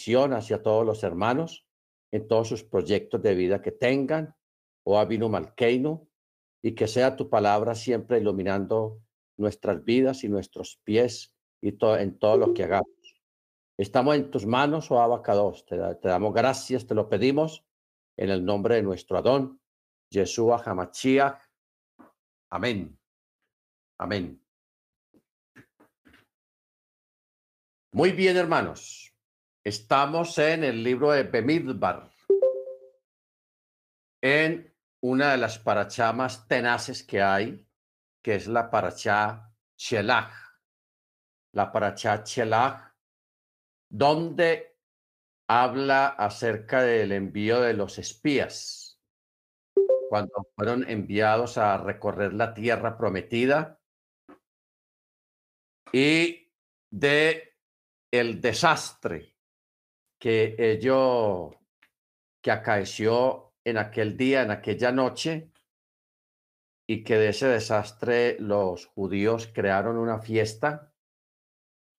bendición hacia todos los hermanos en todos sus proyectos de vida que tengan, o Abinu Malkeinu, y que sea tu palabra siempre iluminando nuestras vidas y nuestros pies y todo, en todo lo que hagamos. Estamos en tus manos, oh Abacados. Te, te, damos gracias, te lo pedimos en el nombre de nuestro Adón, Yeshua Hamachiach. Amén. Amén. Muy bien, hermanos. Estamos en el libro de Bemidbar, en una de las parachá más tenaces que hay, que es la parachá Chelach. La parachá Chelach, donde habla acerca del envío de los espías, cuando fueron enviados a recorrer la tierra prometida y de el desastre que ello que acaeció en aquel día, en aquella noche, y que de ese desastre los judíos crearon una fiesta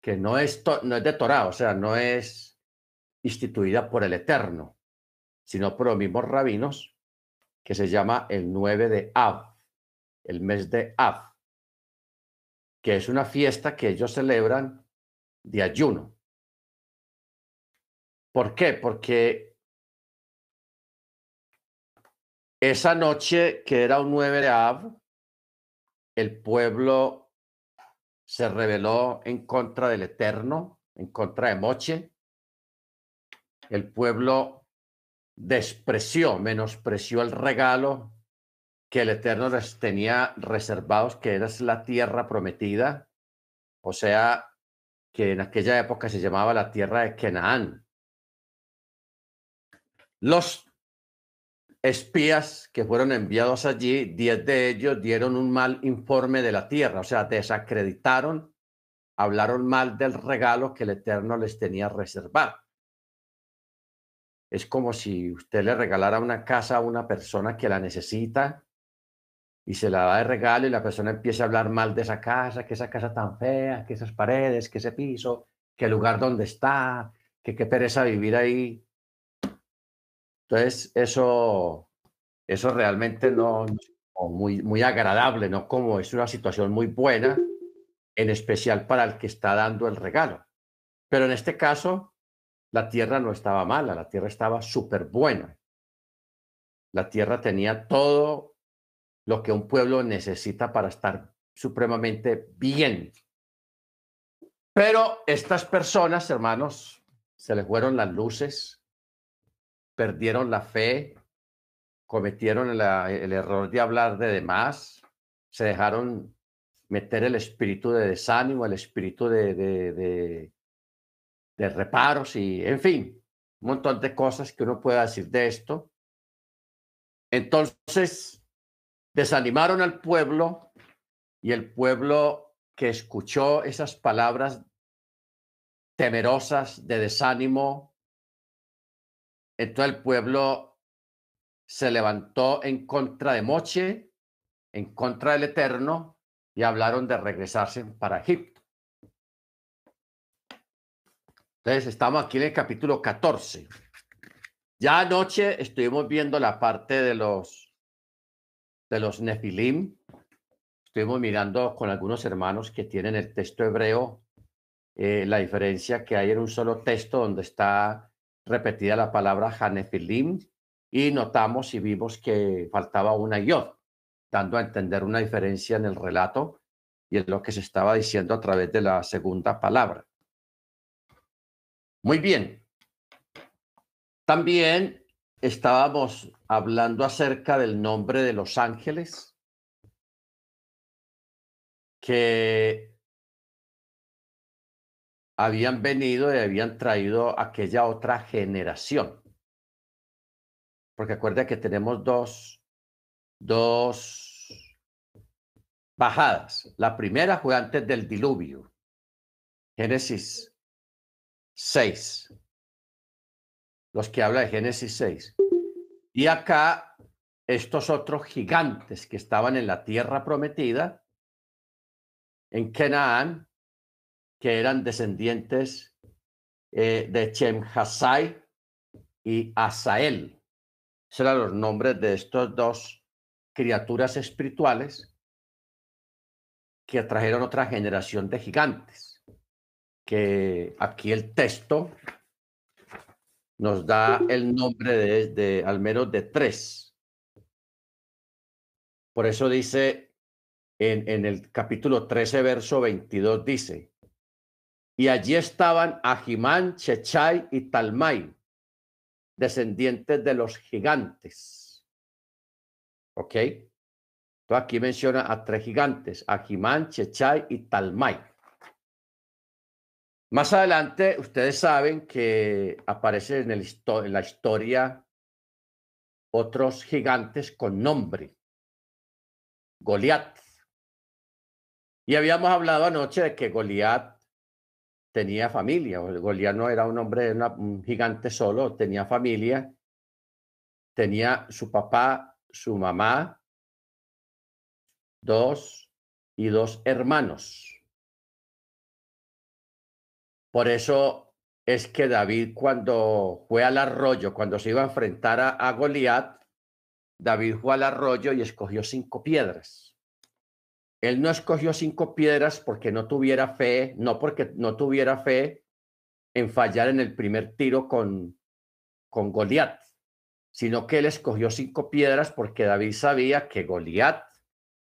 que no es, no es de Torah, o sea, no es instituida por el Eterno, sino por los mismos rabinos, que se llama el 9 de Av, el mes de Av, que es una fiesta que ellos celebran de ayuno. ¿Por qué? Porque esa noche, que era un 9 de Av, el pueblo se rebeló en contra del Eterno, en contra de Moche. El pueblo despreció, menospreció el regalo que el Eterno les tenía reservados, que era la tierra prometida, o sea, que en aquella época se llamaba la tierra de Canaán. Los espías que fueron enviados allí, diez de ellos dieron un mal informe de la tierra, o sea, desacreditaron, hablaron mal del regalo que el Eterno les tenía reservado. Es como si usted le regalara una casa a una persona que la necesita y se la da de regalo y la persona empieza a hablar mal de esa casa, que esa casa tan fea, que esas paredes, que ese piso, que el lugar donde está, que qué pereza vivir ahí. Entonces, eso, eso realmente no es muy, muy agradable, ¿no? Como es una situación muy buena, en especial para el que está dando el regalo. Pero en este caso, la tierra no estaba mala, la tierra estaba súper buena. La tierra tenía todo lo que un pueblo necesita para estar supremamente bien. Pero estas personas, hermanos, se les fueron las luces, perdieron la fe, cometieron el error de hablar de demás, se dejaron meter el espíritu de desánimo, el espíritu de, de, de, reparos y, en fin, un montón de cosas que uno puede decir de esto. Entonces, desanimaron al pueblo y el pueblo que escuchó esas palabras temerosas de desánimo, entonces el pueblo se levantó en contra de Moche, en contra del Eterno, y hablaron de regresarse para Egipto. Entonces estamos aquí en el capítulo 14. Ya anoche estuvimos viendo la parte de los de los Nefilim. Estuvimos mirando con algunos hermanos que tienen el texto hebreo eh, la diferencia que hay en un solo texto donde está repetida la palabra Hanefilim y notamos y vimos que faltaba una yod, dando a entender una diferencia en el relato y en lo que se estaba diciendo a través de la segunda palabra. Muy bien. También estábamos hablando acerca del nombre de los ángeles que habían venido y habían traído aquella otra generación. Porque acuerda que tenemos dos, dos bajadas. La primera fue antes del diluvio. Génesis 6. Los que habla de Génesis 6. Y acá estos otros gigantes que estaban en la tierra prometida, en Canaán, que eran descendientes eh, de Chemhasai y Asael. Esos eran los nombres de estos dos criaturas espirituales que atrajeron otra generación de gigantes. Que aquí el texto nos da el nombre de, al menos de tres. Por eso dice en, en el capítulo 13, verso 22, dice, y allí estaban Ajimán, Chechai y Talmai, descendientes de los gigantes. ¿Ok? Aquí menciona a tres gigantes, Ajimán, Chechai y Talmai. Más adelante, ustedes saben que aparece en, el, en la historia otros gigantes con nombre. Goliat. Y habíamos hablado anoche de que Goliat tenía familia. Goliat no era un hombre, un gigante solo, tenía familia. Tenía su papá, su mamá, dos y dos hermanos. Por eso es que David cuando fue al arroyo, cuando se iba a enfrentar a, a Goliat, David fue al arroyo y escogió cinco piedras. Él no escogió cinco piedras porque no tuviera fe, no porque no tuviera fe en fallar en el primer tiro con, con Goliat, sino que él escogió cinco piedras porque David sabía que Goliat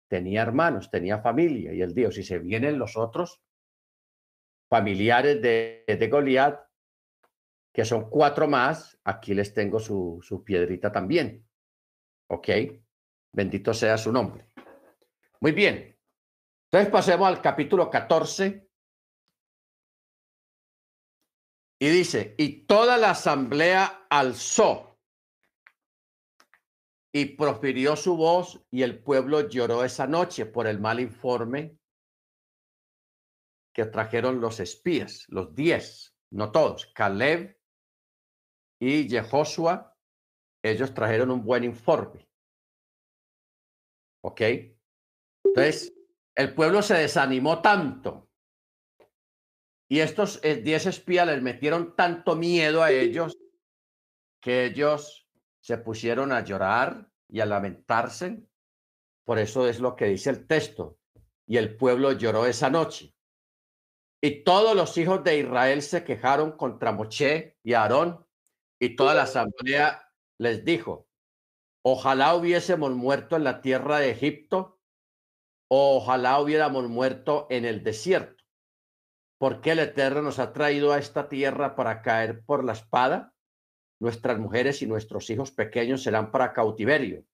tenía hermanos, tenía familia, y él dijo, si se vienen los otros, familiares de, de Goliat, que son cuatro más, aquí les tengo su, su piedrita también. ¿Ok? Bendito sea su nombre. Muy bien. Entonces pasemos al capítulo 14. Y dice, y toda la asamblea alzó y profirió su voz y el pueblo lloró esa noche por el mal informe que trajeron los espías, los diez, no todos, Caleb y Jehoshua, ellos trajeron un buen informe. ¿Ok? Entonces, el pueblo se desanimó tanto y estos eh, diez espías les metieron tanto miedo a ellos que ellos se pusieron a llorar y a lamentarse. Por eso es lo que dice el texto. Y el pueblo lloró esa noche. Y todos los hijos de Israel se quejaron contra Moche y Aarón, y toda la asamblea les dijo, ojalá hubiésemos muerto en la tierra de Egipto, ojalá hubiéramos muerto en el desierto. porque el Eterno nos ha traído a esta tierra para caer por la espada? Nuestras mujeres y nuestros hijos pequeños serán para cautiverio.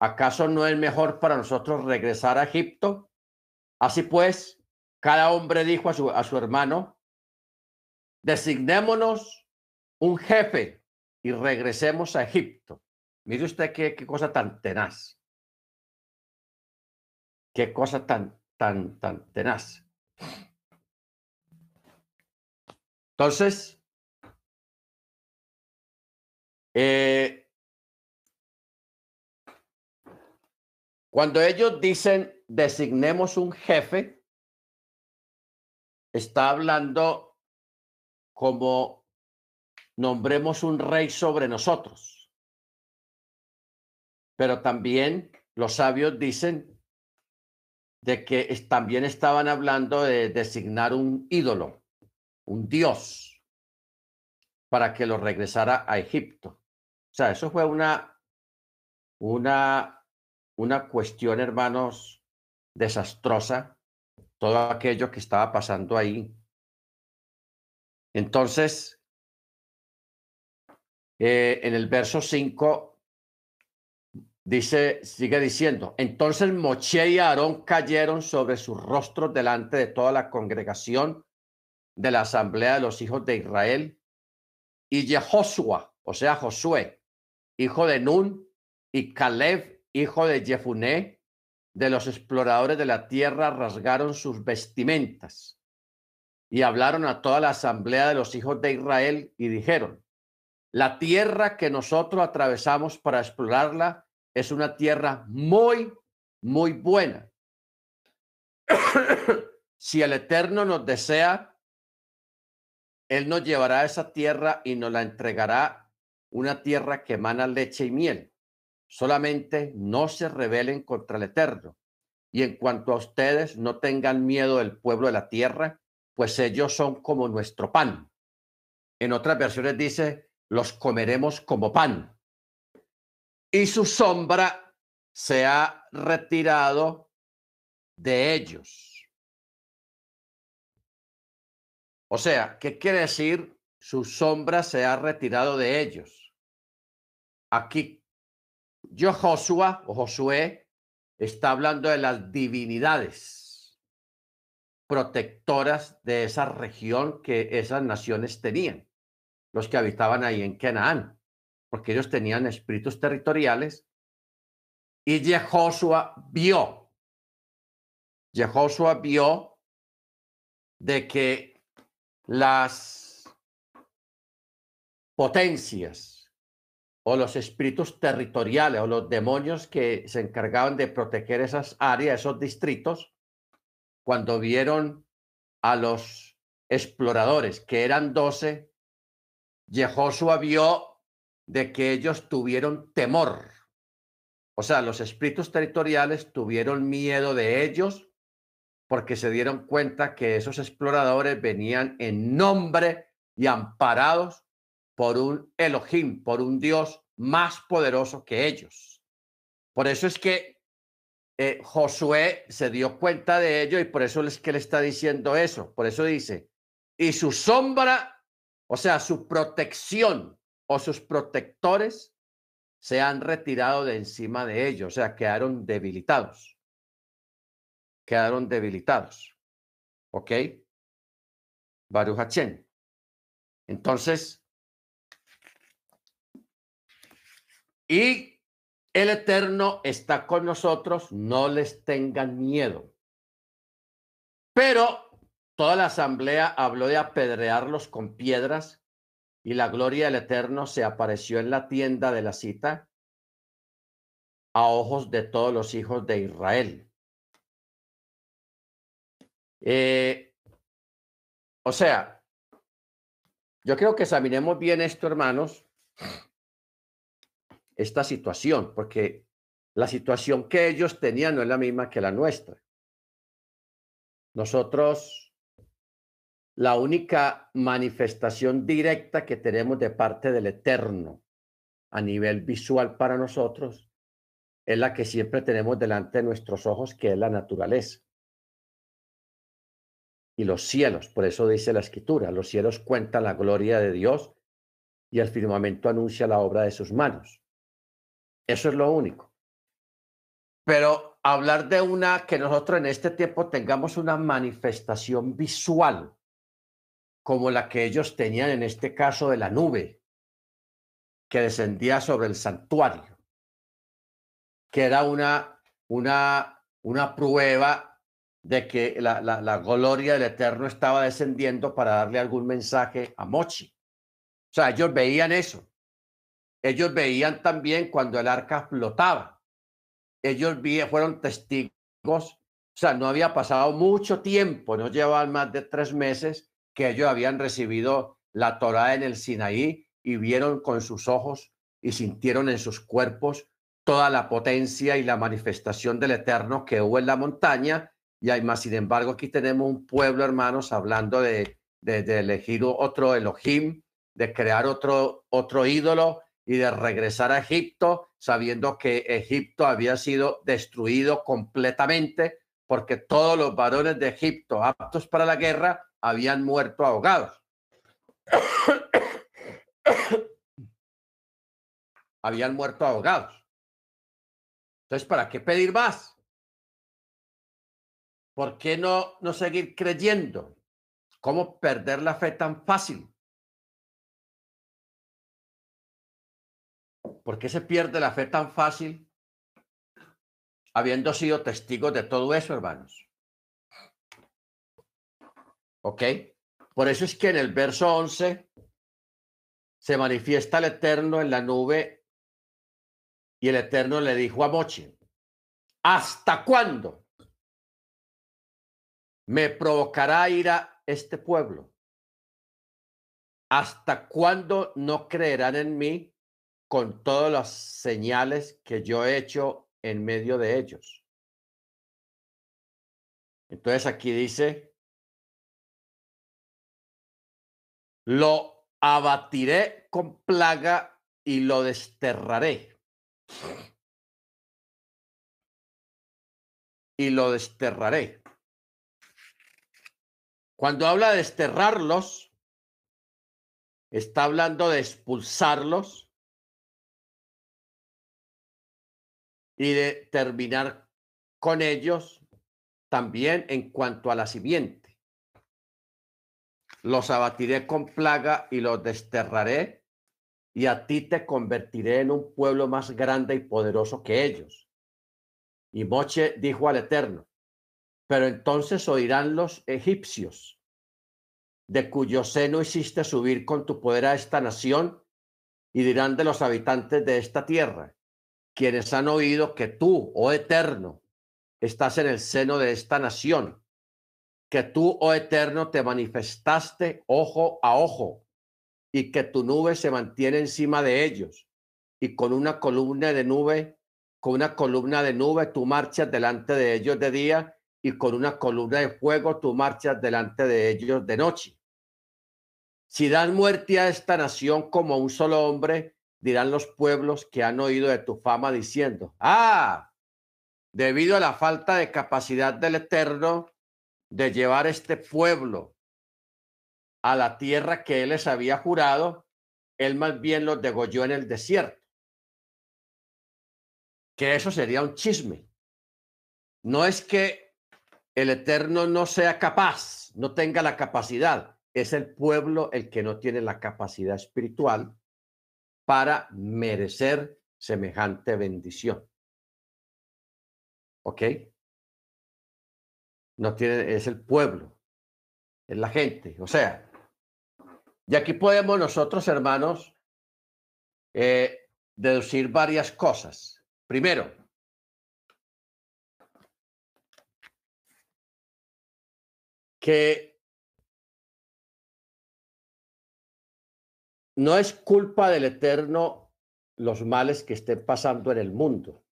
¿Acaso no es mejor para nosotros regresar a Egipto? Así pues, cada hombre dijo a su, a su hermano, designémonos un jefe y regresemos a Egipto. Mire usted qué, qué cosa tan tenaz. Qué cosa tan, tan, tan tenaz. Entonces, eh, cuando ellos dicen designemos un jefe, está hablando como nombremos un rey sobre nosotros. Pero también los sabios dicen de que también estaban hablando de designar un ídolo, un dios, para que lo regresara a Egipto. O sea, eso fue una, una, una cuestión, hermanos, desastrosa todo aquello que estaba pasando ahí. Entonces, eh, en el verso 5 dice, sigue diciendo, entonces Moche y Aarón cayeron sobre sus rostros delante de toda la congregación de la asamblea de los hijos de Israel y Jehoshua, o sea, Josué, hijo de Nun, y Caleb, hijo de Jefuné, de los exploradores de la tierra rasgaron sus vestimentas y hablaron a toda la asamblea de los hijos de Israel y dijeron, la tierra que nosotros atravesamos para explorarla es una tierra muy, muy buena. si el Eterno nos desea, Él nos llevará a esa tierra y nos la entregará una tierra que emana leche y miel. Solamente no se rebelen contra el Eterno. Y en cuanto a ustedes, no tengan miedo del pueblo de la tierra, pues ellos son como nuestro pan. En otras versiones dice, los comeremos como pan. Y su sombra se ha retirado de ellos. O sea, ¿qué quiere decir? Su sombra se ha retirado de ellos. Aquí, yo Josué o Josué está hablando de las divinidades protectoras de esa región que esas naciones tenían, los que habitaban ahí en Canaán, porque ellos tenían espíritus territoriales. Y Jehoshua vio, Jehoshua vio de que las potencias o los espíritus territoriales o los demonios que se encargaban de proteger esas áreas, esos distritos, cuando vieron a los exploradores, que eran doce, Jehoshua vio de que ellos tuvieron temor. O sea, los espíritus territoriales tuvieron miedo de ellos porque se dieron cuenta que esos exploradores venían en nombre y amparados por un Elohim, por un Dios más poderoso que ellos. Por eso es que eh, Josué se dio cuenta de ello y por eso es que le está diciendo eso. Por eso dice, y su sombra, o sea, su protección o sus protectores se han retirado de encima de ellos, o sea, quedaron debilitados quedaron debilitados. ¿Ok? Baruch Entonces, y el Eterno está con nosotros, no les tengan miedo. Pero toda la asamblea habló de apedrearlos con piedras y la gloria del Eterno se apareció en la tienda de la cita a ojos de todos los hijos de Israel. Eh, o sea, yo creo que examinemos bien esto, hermanos, esta situación, porque la situación que ellos tenían no es la misma que la nuestra. Nosotros, la única manifestación directa que tenemos de parte del Eterno a nivel visual para nosotros es la que siempre tenemos delante de nuestros ojos, que es la naturaleza y los cielos. Por eso dice la escritura, los cielos cuentan la gloria de Dios y el firmamento anuncia la obra de sus manos. Eso es lo único. Pero hablar de una que nosotros en este tiempo tengamos una manifestación visual como la que ellos tenían en este caso de la nube que descendía sobre el santuario, que era una, una, una prueba de que la, la, gloria del Eterno estaba descendiendo para darle algún mensaje a Mochi. O sea, ellos veían eso. Ellos veían también cuando el arca flotaba. Ellos vi, fueron testigos. O sea, no había pasado mucho tiempo, no llevaban más de tres meses que ellos habían recibido la Torá en el Sinaí y vieron con sus ojos y sintieron en sus cuerpos toda la potencia y la manifestación del Eterno que hubo en la montaña y hay más. Sin embargo, aquí tenemos un pueblo, hermanos, hablando de, de, elegir otro Elohim, de crear otro, otro ídolo y de regresar a Egipto, sabiendo que Egipto había sido destruido completamente porque todos los varones de Egipto aptos para la guerra habían muerto ahogados. habían muerto ahogados. Entonces, ¿para qué pedir más? ¿Por qué no, no seguir creyendo? ¿Cómo perder la fe tan fácil? ¿Por qué se pierde la fe tan fácil habiendo sido testigos de todo eso, hermanos? ¿Ok? Por eso es que en el verso 11 se manifiesta el Eterno en la nube y el Eterno le dijo a Moche, ¿hasta cuándo? me provocará ira este pueblo. ¿hasta cuándo no creerán en mí con todas las señales que yo he hecho en medio de ellos? Entonces aquí dice, lo abatiré con plaga y lo desterraré. Y lo desterraré. Cuando habla de desterrarlos, está hablando de expulsarlos y de terminar con ellos también en cuanto a la simiente. Los abatiré con plaga y los desterraré, y a ti te convertiré en un pueblo más grande y poderoso que ellos. Y Moche dijo al Eterno, pero entonces oirán los egipcios, de cuyo seno hiciste subir con tu poder a esta nación, y dirán de los habitantes de esta tierra, quienes han oído que tú, oh Eterno, estás en el seno de esta nación, que tú, oh Eterno, te manifestaste ojo a ojo y que tu nube se mantiene encima de ellos y con una columna de nube, con una columna de nube tú marchas delante de ellos de día y con una columna de fuego tú marchas delante de ellos de noche. Si dan muerte a esta nación como un solo hombre, dirán los pueblos que han oído de tu fama diciendo, ah, debido a la falta de capacidad del Eterno de llevar este pueblo a la tierra que él les había jurado, él más bien los degolló en el desierto. Que eso sería un chisme. No es que el Eterno no sea capaz, no tenga la capacidad, es el pueblo el que no tiene la capacidad espiritual para merecer semejante bendición. ¿Ok? No tiene, es el pueblo, es la gente. O sea, y aquí podemos nosotros, hermanos, eh, deducir varias cosas. Primero, que no es culpa del Eterno los males que estén pasando en el mundo.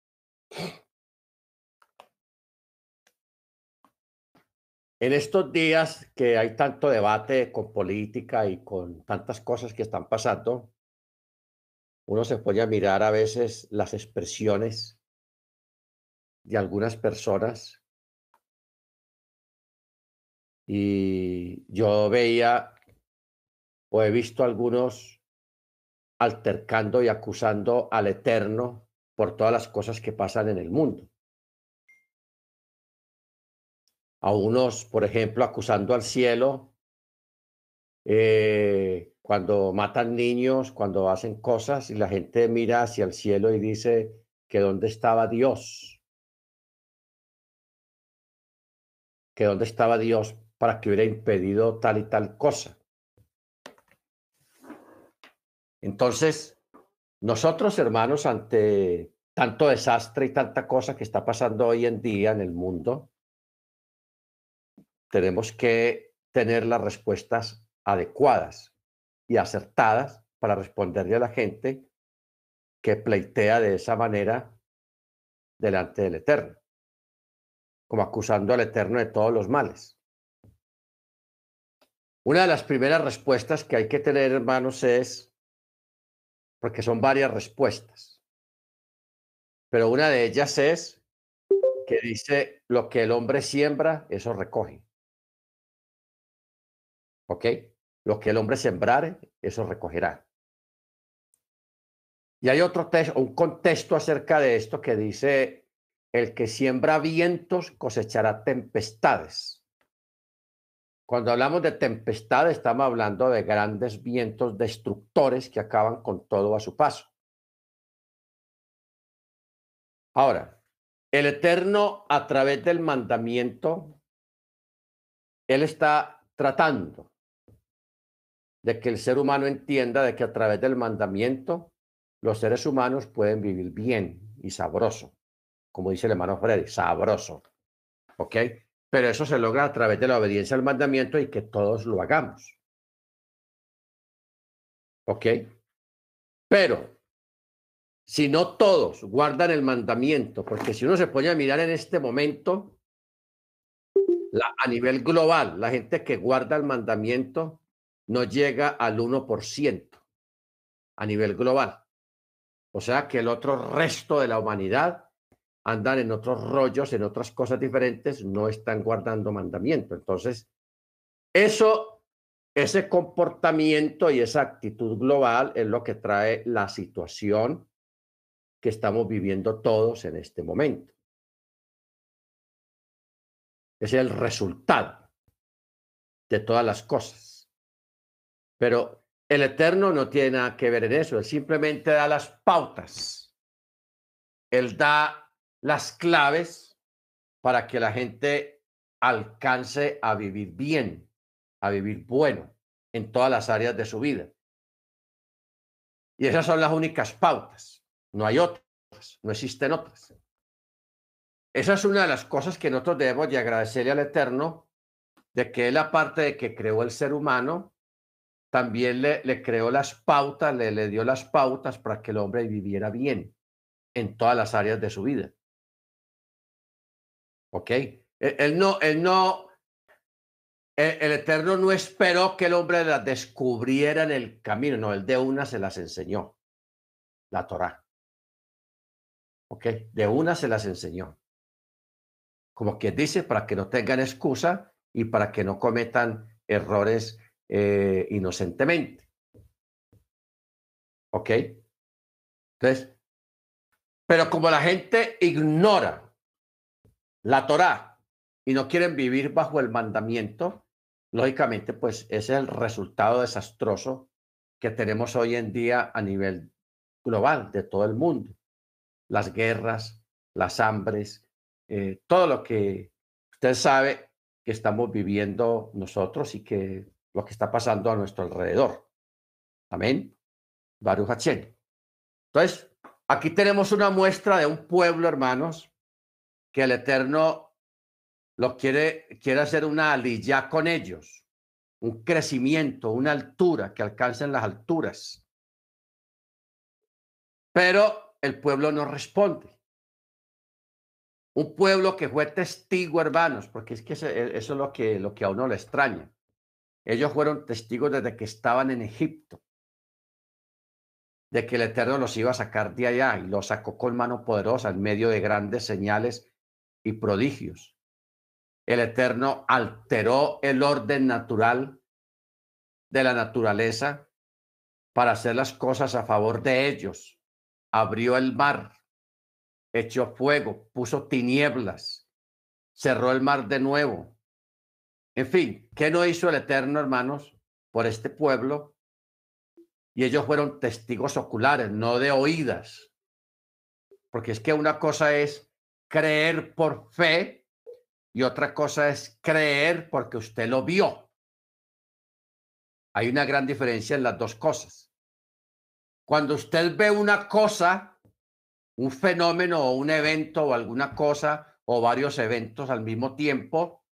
En estos días que hay tanto debate con política y con tantas cosas que están pasando, uno se pone a mirar a veces las expresiones de algunas personas. Y yo veía o he visto algunos altercando y acusando al Eterno por todas las cosas que pasan en el mundo a unos, por ejemplo, acusando al cielo eh, cuando matan niños, cuando hacen cosas y la gente mira hacia el cielo y dice que dónde estaba Dios, que dónde estaba Dios para que hubiera impedido tal y tal cosa. Entonces, nosotros, hermanos, ante tanto desastre y tanta cosa que está pasando hoy en día en el mundo, tenemos que tener las respuestas adecuadas y acertadas para responderle a la gente que pleitea de esa manera delante del Eterno, como acusando al Eterno de todos los males. Una de las primeras respuestas que hay que tener, hermanos, es, porque son varias respuestas, pero una de ellas es que dice, lo que el hombre siembra, eso recoge. ¿Ok? Lo que el hombre sembrare, eso recogerá. Y hay otro texto, un contexto acerca de esto que dice, el que siembra vientos cosechará tempestades. Cuando hablamos de tempestades, estamos hablando de grandes vientos destructores que acaban con todo a su paso. Ahora, el Eterno a través del mandamiento, Él está tratando de que el ser humano entienda de que a través del mandamiento los seres humanos pueden vivir bien y sabroso, como dice el hermano Freddy, sabroso. ¿Ok? Pero eso se logra a través de la obediencia al mandamiento y que todos lo hagamos. ¿Ok? Pero si no todos guardan el mandamiento, porque si uno se pone a mirar en este momento, a nivel global, la gente que guarda el mandamiento no llega al 1% a nivel global. O sea que el otro resto de la humanidad andan en otros rollos, en otras cosas diferentes, no están guardando mandamiento. Entonces, eso, ese comportamiento y esa actitud global es lo que trae la situación que estamos viviendo todos en este momento. Es el resultado de todas las cosas. Pero el Eterno no tiene nada que ver en eso, Él simplemente da las pautas. Él da las claves para que la gente alcance a vivir bien, a vivir bueno en todas las áreas de su vida. Y esas son las únicas pautas. No hay otras, no existen otras. Esa es una de las cosas que nosotros debemos de agradecerle al Eterno, de que Él, aparte de que creó el ser humano, también le, creó las pautas, le, dio las pautas para que el hombre viviera bien en todas las áreas de su vida. ¿Ok? E, él, no, él no, el, el, Eterno no esperó que el hombre las descubriera en el camino, no, él de una se las enseñó, la Torah. ¿Ok? De una se las enseñó como que dice, para que no tengan excusa y para que no cometan errores eh, inocentemente. ¿Ok? Entonces, pero como la gente ignora la Torá y no quieren vivir bajo el mandamiento, lógicamente, pues es el resultado desastroso que tenemos hoy en día a nivel global de todo el mundo. Las guerras, las hambres, eh, todo lo que usted sabe que estamos viviendo nosotros y que lo que está pasando a nuestro alrededor. Amén. Baruch Entonces, aquí tenemos una muestra de un pueblo, hermanos, que el Eterno lo quiere, quiere hacer una aliyah con ellos, un crecimiento, una altura, que alcancen las alturas. Pero el pueblo no responde. Un pueblo que fue testigo, hermanos, porque es que e, eso es lo que, lo que a uno le extraña. Ellos fueron testigos desde que estaban en Egipto, de que el Eterno los iba a sacar de allá y los sacó con mano poderosa en medio de grandes señales y prodigios. El Eterno alteró el orden natural de la naturaleza para hacer las cosas a favor de ellos. Abrió el mar echó fuego, puso tinieblas, cerró el mar de nuevo. En fin, ¿qué no hizo el Eterno, hermanos, por este pueblo? Y ellos fueron testigos oculares, no de oídas. Porque es que una cosa es creer por fe y otra cosa es creer porque usted lo vio. Hay una gran diferencia en las dos cosas. Cuando usted ve una cosa, un fenómeno o un evento o alguna cosa o varios eventos al mismo tiempo,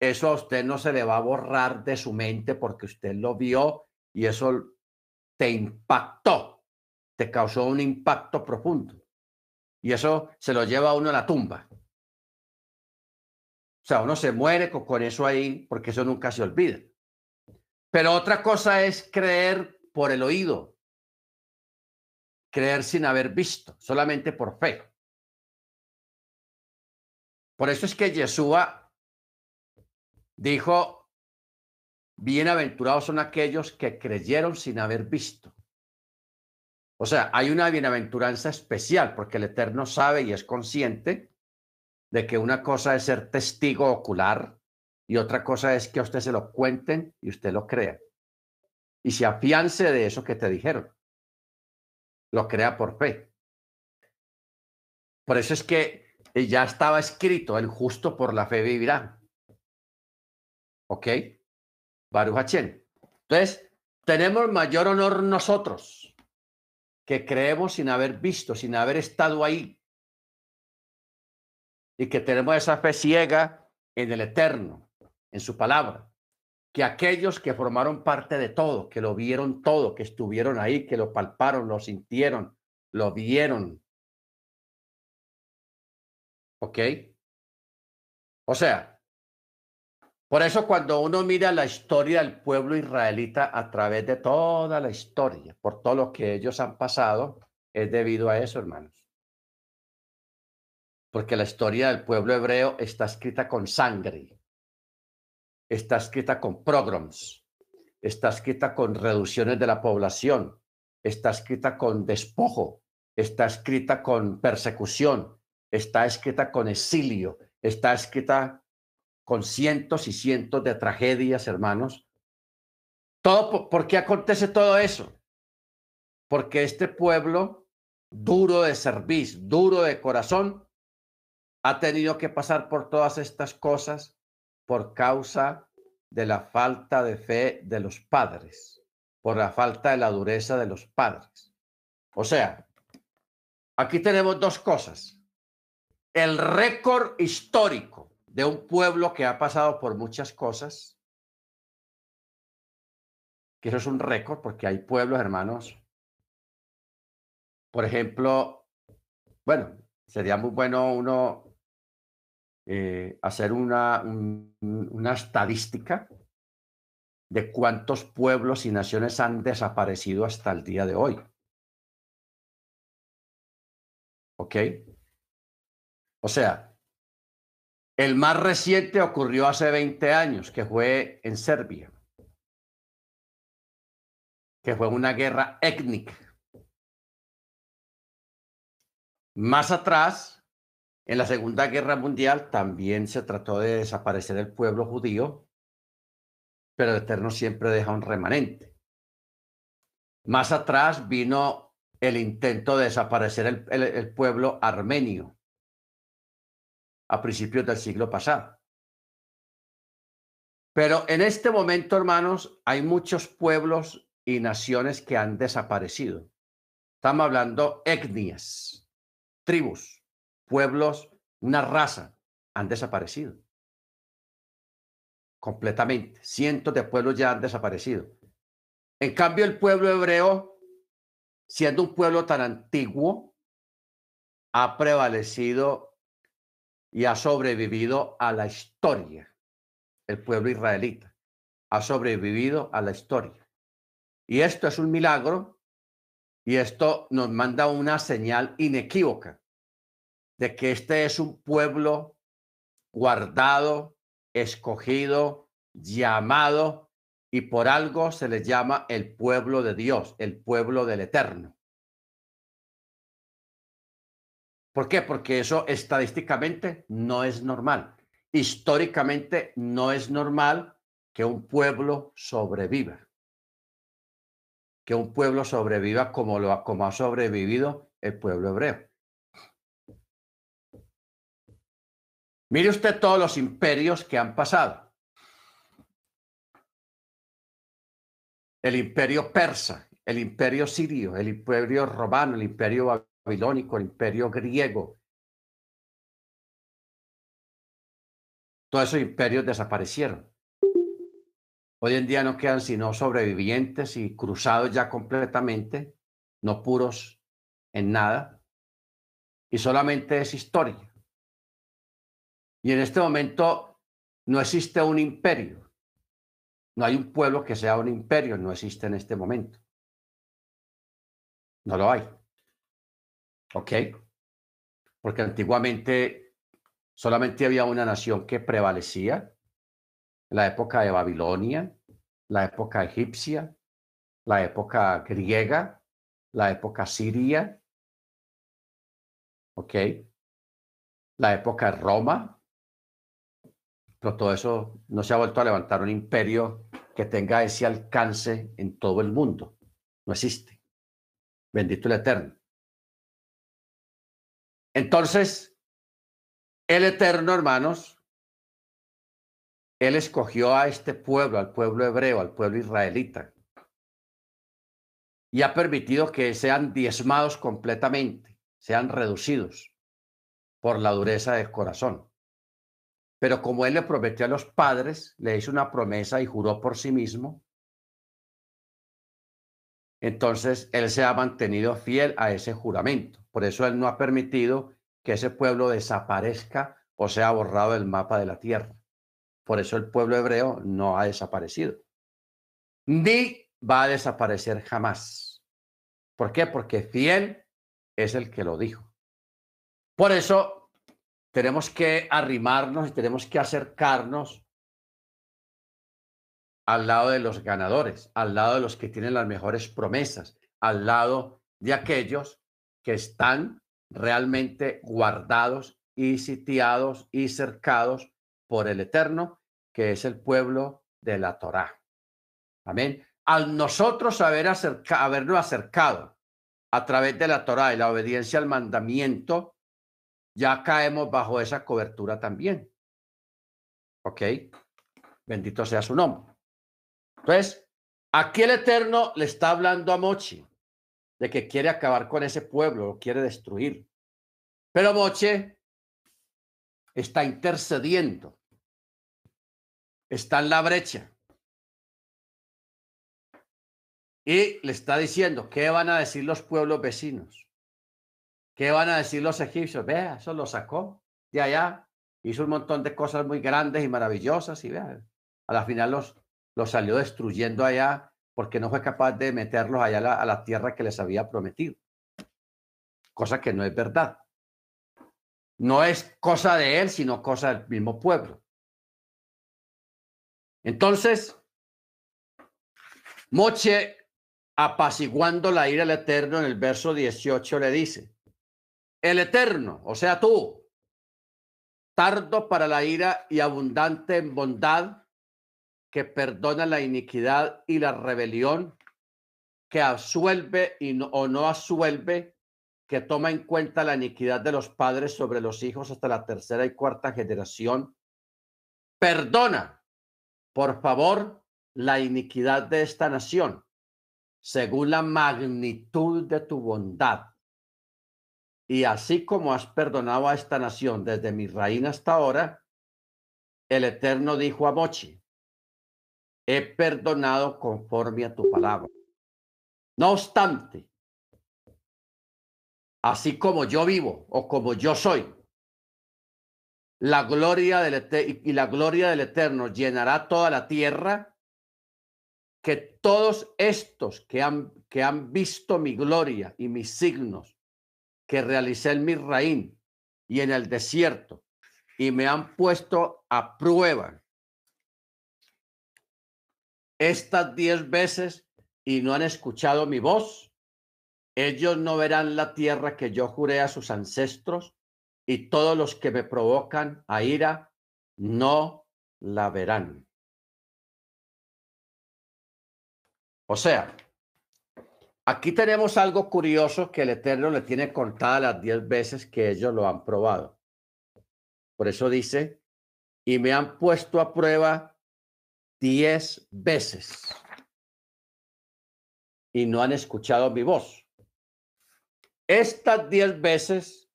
eso a usted no se le va a borrar de su mente porque usted lo vio y eso te impactó, te causó un impacto profundo. Y eso se lo lleva uno a la tumba. O sea, uno se muere con, con eso ahí porque eso nunca se olvida. Pero otra cosa es creer por el oído, creer sin haber visto, solamente por fe. Por eso es que Yeshua dijo, bienaventurados son aquellos que creyeron sin haber visto. O sea, hay una bienaventuranza especial porque el Eterno sabe y es consciente de que una cosa es ser testigo ocular y otra cosa es que a usted se lo cuenten y usted lo crea. Y se afiance de eso que te dijeron lo crea por fe. Por eso es que ya estaba escrito, el justo por la fe vivirá. ¿Ok? Baruch Entonces, tenemos mayor honor nosotros, que creemos sin haber visto, sin haber estado ahí, y que tenemos esa fe ciega en el Eterno, en su palabra. que aquellos que formaron parte de todo, que lo vieron todo, que estuvieron ahí, que lo palparon, lo sintieron, lo vieron. ¿Ok? O sea, por eso cuando uno mira la historia del pueblo israelita a través de toda la historia, por todo lo que ellos han pasado, es debido a eso, hermanos. Porque la historia del pueblo hebreo está escrita con sangre, está escrita con pogroms, está escrita con reducciones de la población, está escrita con despojo, está escrita con persecución, está escrita con exilio, está escrita con cientos y cientos de tragedias, hermanos. Todo, ¿Por qué acontece todo eso? Porque este pueblo, duro de cerviz, duro de corazón, ha tenido que pasar por todas estas cosas por causa de la falta de fe de los padres, por la falta de la dureza de los padres. O sea, aquí tenemos dos cosas. El récord histórico de un pueblo que ha pasado por muchas cosas, que eso es un récord porque hay pueblos, hermanos. Por ejemplo, bueno, sería muy bueno uno eh, hacer una, una estadística de cuántos pueblos y naciones han desaparecido hasta el día de hoy. ¿Ok? O sea, el más reciente ocurrió hace 20 años, que fue en Serbia, que fue una guerra étnica. Más atrás, en la Segunda Guerra Mundial también se trató de desaparecer el pueblo judío, pero el Eterno siempre deja un remanente. Más atrás vino el intento de desaparecer el, pueblo armenio a principios del siglo pasado. Pero en este momento, hermanos, hay muchos pueblos y naciones que han desaparecido. Estamos hablando etnias, tribus pueblos, una raza, han desaparecido. Completamente. Cientos de pueblos ya han desaparecido. En cambio, el pueblo hebreo, siendo un pueblo tan antiguo, ha prevalecido y ha sobrevivido a la historia. El pueblo israelita ha sobrevivido a la historia. Y esto es un milagro y esto nos manda una señal inequívoca de que este es un pueblo guardado, escogido, llamado, y por algo se le llama el pueblo de Dios, el pueblo del Eterno. ¿Por qué? Porque eso estadísticamente no es normal. Históricamente no es normal que un pueblo sobreviva. Que un pueblo sobreviva como, ha sobrevivido el pueblo hebreo. Mire usted todos los imperios que han pasado. El imperio persa, el imperio sirio, el imperio romano, el imperio babilónico, el imperio griego. Todos esos imperios desaparecieron. Hoy en día no quedan sino sobrevivientes y cruzados ya completamente, no puros en nada. Y solamente es historia. Y en este momento no existe un imperio. No hay un pueblo que sea un imperio, no existe en este momento. No lo hay. ¿Ok? Porque antiguamente solamente había una nación que prevalecía, la época de Babilonia, la época egipcia, la época griega, la época siria, ¿ok? La época de Roma, pero todo eso no se ha vuelto a levantar un imperio que tenga ese alcance en todo el mundo. No existe. Bendito el Eterno. Entonces, el Eterno, hermanos, Él escogió a este pueblo, al pueblo hebreo, al pueblo israelita, y ha permitido que sean diezmados completamente, sean reducidos por la dureza del corazón. Pero como él le prometió a los padres, le hizo una promesa y juró por sí mismo, entonces él se ha mantenido fiel a ese juramento. Por eso él no ha permitido que ese pueblo desaparezca o sea borrado del mapa de la tierra. Por eso el pueblo hebreo no ha desaparecido. Ni va a desaparecer jamás. ¿Por qué? Porque fiel es el que lo dijo. Por eso tenemos que arrimarnos y tenemos que acercarnos al lado de los ganadores, al lado de los que tienen las mejores promesas, al lado de aquellos que están realmente guardados y sitiados y cercados por el Eterno, que es el pueblo de la Torá. Amén. Al nosotros haber habernos acercado a través de la Torá y la obediencia al mandamiento, ya caemos bajo esa cobertura también. ¿Ok? Bendito sea su nombre. Entonces, aquí el Eterno le está hablando a Mochi de que quiere acabar con ese pueblo, lo quiere destruir. Pero Moche está intercediendo, está en la brecha. Y le está diciendo, ¿qué van a decir los pueblos vecinos? ¿Qué van a decir los egipcios? Vea, eso lo sacó de allá, hizo un montón de cosas muy grandes y maravillosas y vea, a la final los, los salió destruyendo allá porque no fue capaz de meterlos allá a la, tierra que les había prometido. Cosa que no es verdad. No es cosa de él, sino cosa del mismo pueblo. Entonces, Moche, apaciguando la ira del Eterno, en el verso 18 le dice, el Eterno, o sea tú, tardo para la ira y abundante en bondad, que perdona la iniquidad y la rebelión, que absuelve y no, o no absuelve, que toma en cuenta la iniquidad de los padres sobre los hijos hasta la tercera y cuarta generación. Perdona, por favor, la iniquidad de esta nación, según la magnitud de tu bondad. Y así como has perdonado a esta nación desde mi reina hasta ahora, el Eterno dijo a Mochi, he perdonado conforme a tu palabra. No obstante, así como yo vivo o como yo soy, la gloria del y la gloria del Eterno llenará toda la tierra, que todos estos que han, que han visto mi gloria y mis signos que realicé en mi reino y en el desierto y me han puesto a prueba estas diez veces y no han escuchado mi voz, ellos no verán la tierra que yo juré a sus ancestros y todos los que me provocan a ira no la verán. O sea, aquí tenemos algo curioso que el Eterno le tiene contada las diez veces que ellos lo han probado. Por eso dice, y me han puesto a prueba diez veces y no han escuchado mi voz. Estas diez veces,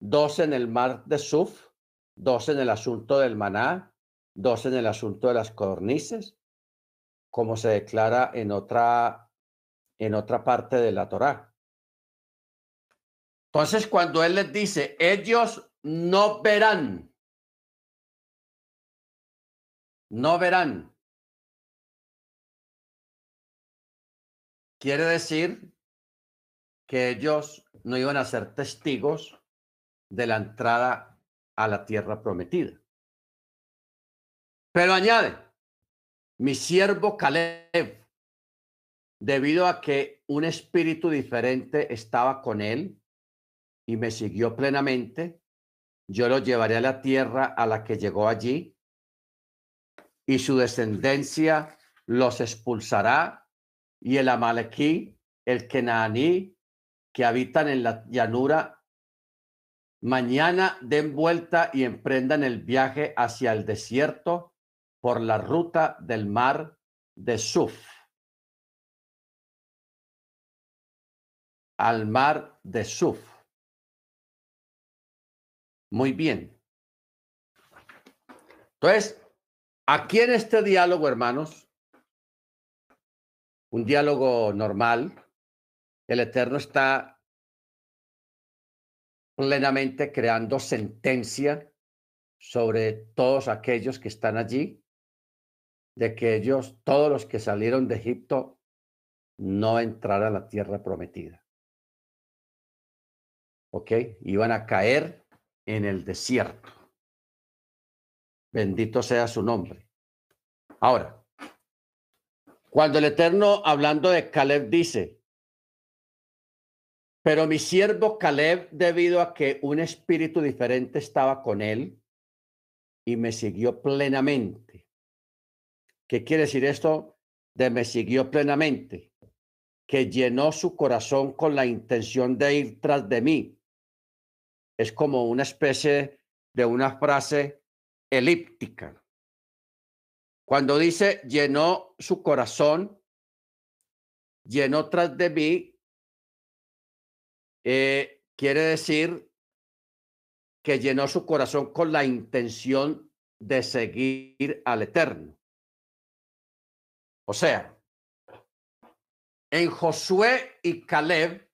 dos en el mar de Suf, dos en el asunto del maná, dos en el asunto de las cornices, como se declara en otra, en otra parte de la Torá. Entonces, cuando él les dice, ellos no verán no verán. Quiere decir que ellos no iban a ser testigos de la entrada a la tierra prometida. Pero añade, mi siervo Caleb, debido a que un espíritu diferente estaba con él y me siguió plenamente, yo lo llevaré a la tierra a la que llegó allí y su descendencia los expulsará, y el Amalequí, el Kenaní, que habitan en la llanura, mañana den vuelta y emprendan el viaje hacia el desierto por la ruta del mar de Suf. Al mar de Suf. Muy bien. Entonces, aquí en este diálogo, hermanos, un diálogo normal, el Eterno está plenamente creando sentencia sobre todos aquellos que están allí, de que ellos, todos los que salieron de Egipto, no entraran a la tierra prometida. ¿Ok? Iban a caer en el desierto. Bendito sea su nombre. Ahora, cuando el Eterno, hablando de Caleb, dice, pero mi siervo Caleb, debido a que un espíritu diferente estaba con él y me siguió plenamente. ¿Qué quiere decir esto de me siguió plenamente? Que llenó su corazón con la intención de ir tras de mí. Es como una especie de una frase elíptica. Cuando dice llenó su corazón, llenó tras de mí, eh, quiere decir que llenó su corazón con la intención de seguir al Eterno. O sea, en Josué y Caleb,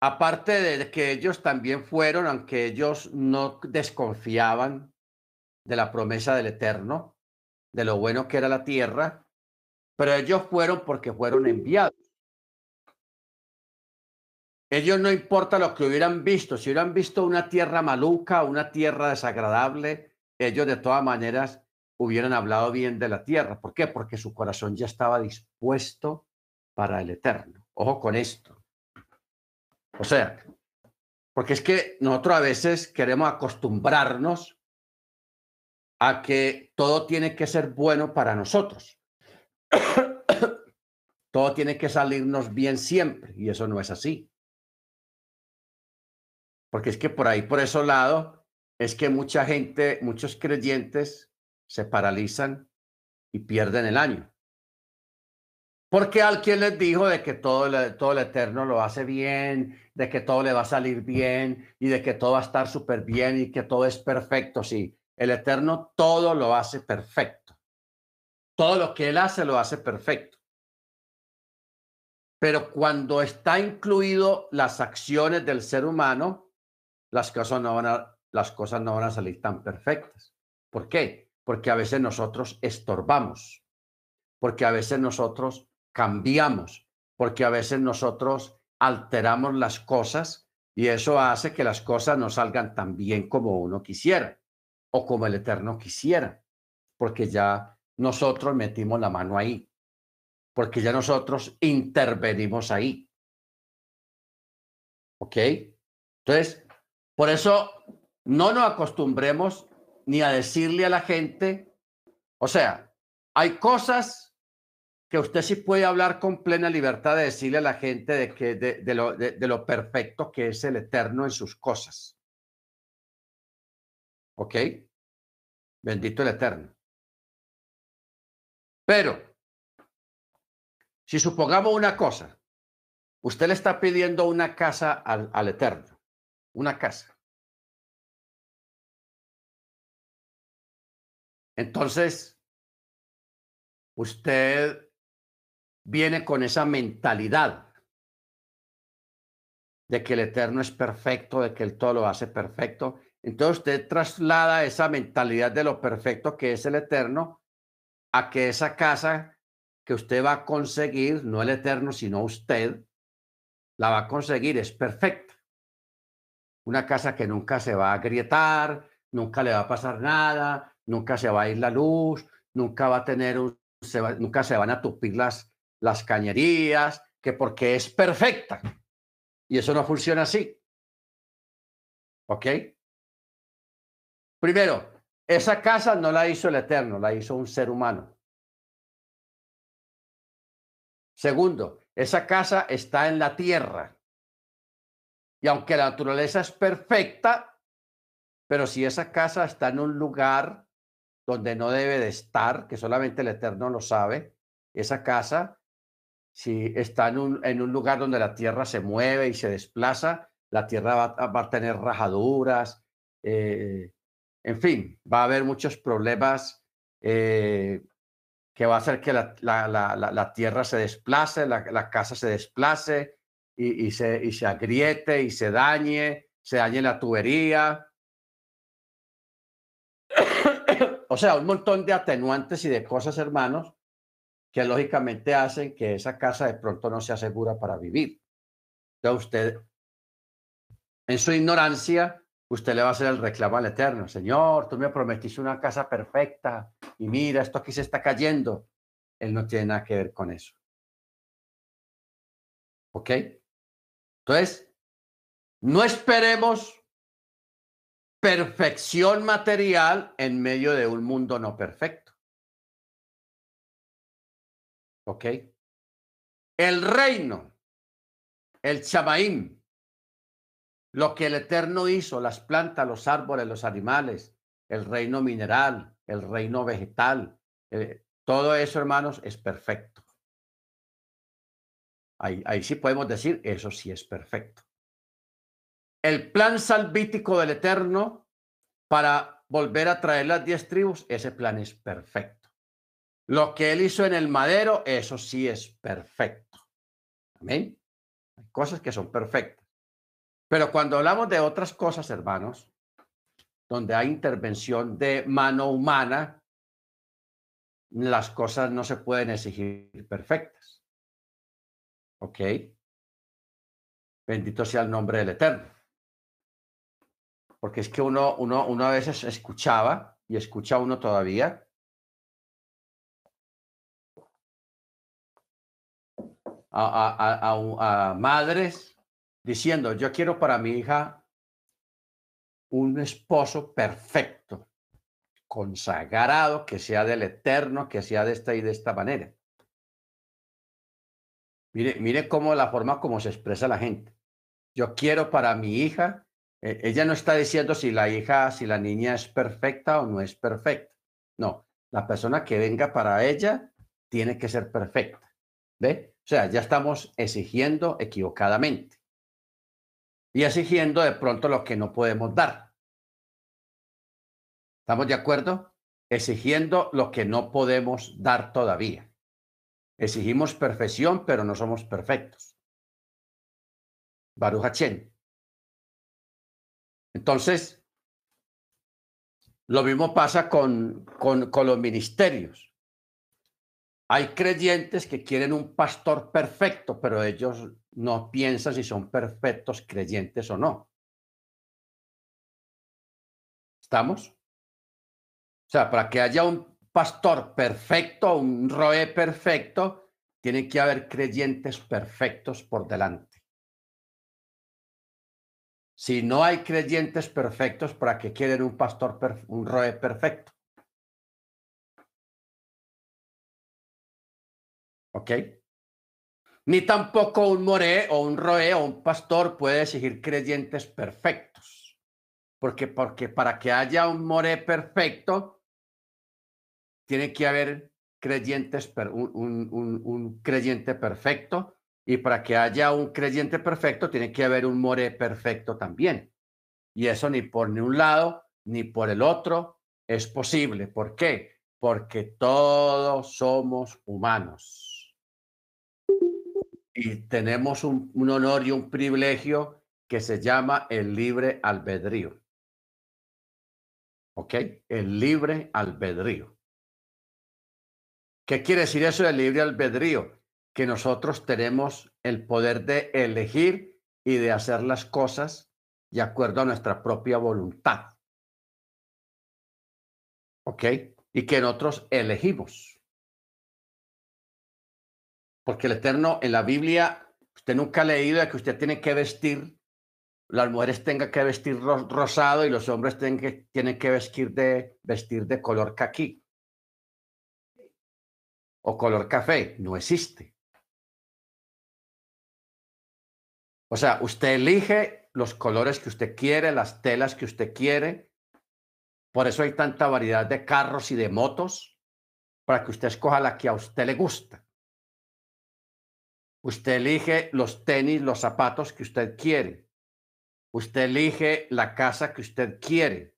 aparte de que ellos también fueron, aunque ellos no desconfiaban de la promesa del Eterno, de lo bueno que era la tierra, pero ellos fueron porque fueron enviados. Ellos no importa lo que hubieran visto, si hubieran visto una tierra maluca, una tierra desagradable, ellos de todas maneras hubieran hablado bien de la tierra. ¿Por qué? Porque su corazón ya estaba dispuesto para el eterno. Ojo con esto. O sea, porque es que nosotros a veces queremos acostumbrarnos a que todo tiene que ser bueno para nosotros. todo tiene que salirnos bien siempre y eso no es así. Porque es que por ahí, por ese lado, es que mucha gente, muchos creyentes se paralizan y pierden el año. Porque alguien les dijo de que todo el, todo el eterno lo hace bien, de que todo le va a salir bien y de que todo va a estar súper bien y que todo es perfecto. Sí, el eterno todo lo hace perfecto. Todo lo que él hace lo hace perfecto. Pero cuando está incluido las acciones del ser humano, las cosas no van a, las cosas no van a salir tan perfectas. ¿Por qué? Porque a veces nosotros estorbamos, porque a veces nosotros cambiamos, porque a veces nosotros alteramos las cosas y eso hace que las cosas no salgan tan bien como uno quisiera o como el Eterno quisiera, porque ya nosotros metimos la mano ahí, porque ya nosotros intervenimos ahí. ¿Ok? Entonces, por eso no nos acostumbremos ni a decirle a la gente, o sea, hay cosas que usted sí puede hablar con plena libertad de decirle a la gente de, que, de, lo, de lo perfecto que es el eterno en sus cosas. ¿Ok? Bendito el eterno. Pero, si supongamos una cosa, usted le está pidiendo una casa al, al eterno una casa. Entonces, usted viene con esa mentalidad de que el eterno es perfecto, de que el todo lo hace perfecto. Entonces usted traslada esa mentalidad de lo perfecto que es el eterno a que esa casa que usted va a conseguir, no el eterno, sino usted, la va a conseguir, es perfecta una casa que nunca se va a agrietar, nunca le va a pasar nada, nunca se va a ir la luz, nunca va a tener un, nunca se van a tupir las, las cañerías, que porque es perfecta. Y eso no funciona así. ¿Ok? Primero, esa casa no la hizo el Eterno, la hizo un ser humano. Segundo, esa casa está en la tierra. Y aunque la naturaleza es perfecta, pero si esa casa está en un lugar donde no debe de estar, que solamente el Eterno lo sabe, esa casa, si está en un, en un lugar donde la tierra se mueve y se desplaza, la tierra va, a tener rajaduras, eh, en fin, va a haber muchos problemas eh, que va a hacer que la, tierra se desplace, la, casa se desplace y, se, y se agriete y se dañe, se dañe la tubería. o sea, un montón de atenuantes y de cosas, hermanos, que lógicamente hacen que esa casa de pronto no sea segura para vivir. Entonces usted, en su ignorancia, usted le va a hacer el reclamo al Eterno. Señor, tú me prometiste una casa perfecta y mira, esto aquí se está cayendo. Él no tiene nada que ver con eso. ¿Ok? Entonces, no esperemos perfección material en medio de un mundo no perfecto. ¿Ok? El reino, el chamaín, lo que el Eterno hizo, las plantas, los árboles, los animales, el reino mineral, el reino vegetal, eh, todo eso, hermanos, es perfecto. Ahí, ahí sí podemos decir, eso sí es perfecto. El plan salvítico del Eterno para volver a traer las diez tribus, ese plan es perfecto. Lo que él hizo en el madero, eso sí es perfecto. Amén. Hay cosas que son perfectas. Pero cuando hablamos de otras cosas, hermanos, donde hay intervención de mano humana, las cosas no se pueden exigir perfectas. ¿Ok? Bendito sea el nombre del Eterno porque es que uno, uno, uno a veces escuchaba y escucha uno todavía. A, madres diciendo, yo quiero para mi hija un esposo perfecto, consagrado, que sea del eterno, que sea de esta y de esta manera. Mire, mire cómo la forma como se expresa la gente. Yo quiero para mi hija eh, ella no está diciendo si la hija, si la niña es perfecta o no es perfecta. No, la persona que venga para ella tiene que ser perfecta. ¿Ve? O sea, ya estamos exigiendo equivocadamente. Y exigiendo de pronto lo que no podemos dar. ¿Estamos de acuerdo? Exigiendo lo que no podemos dar todavía. Exigimos perfección, pero no somos perfectos. Baruch entonces, lo mismo pasa con, con, los ministerios. Hay creyentes que quieren un pastor perfecto, pero ellos no piensan si son perfectos creyentes o no. ¿Estamos? O sea, para que haya un pastor perfecto, un roe perfecto, tiene que haber creyentes perfectos por delante. Si no hay creyentes perfectos, ¿para qué quieren un pastor, un roe perfecto? ¿Ok? Ni tampoco un moré o un roe o un pastor puede exigir creyentes perfectos. Porque, porque para que haya un moré perfecto, tiene que haber creyentes, un, un creyente perfecto y para que haya un creyente perfecto, tiene que haber un more perfecto también. Y eso ni por ni un lado ni por el otro es posible. ¿Por qué? Porque todos somos humanos. Y tenemos un, honor y un privilegio que se llama el libre albedrío. ¿Ok? El libre albedrío. ¿Qué quiere decir eso del libre albedrío? que nosotros tenemos el poder de elegir y de hacer las cosas de acuerdo a nuestra propia voluntad. ¿Ok? Y que nosotros elegimos. Porque el Eterno en la Biblia, usted nunca ha leído que usted tiene que vestir, las mujeres tengan que vestir rosado y los hombres tienen que, tienen que vestir, de, vestir de color caqui o color café. No existe. O sea, usted elige los colores que usted quiere, las telas que usted quiere. Por eso hay tanta variedad de carros y de motos para que usted escoja la que a usted le gusta. Usted elige los tenis, los zapatos que usted quiere. Usted elige la casa que usted quiere.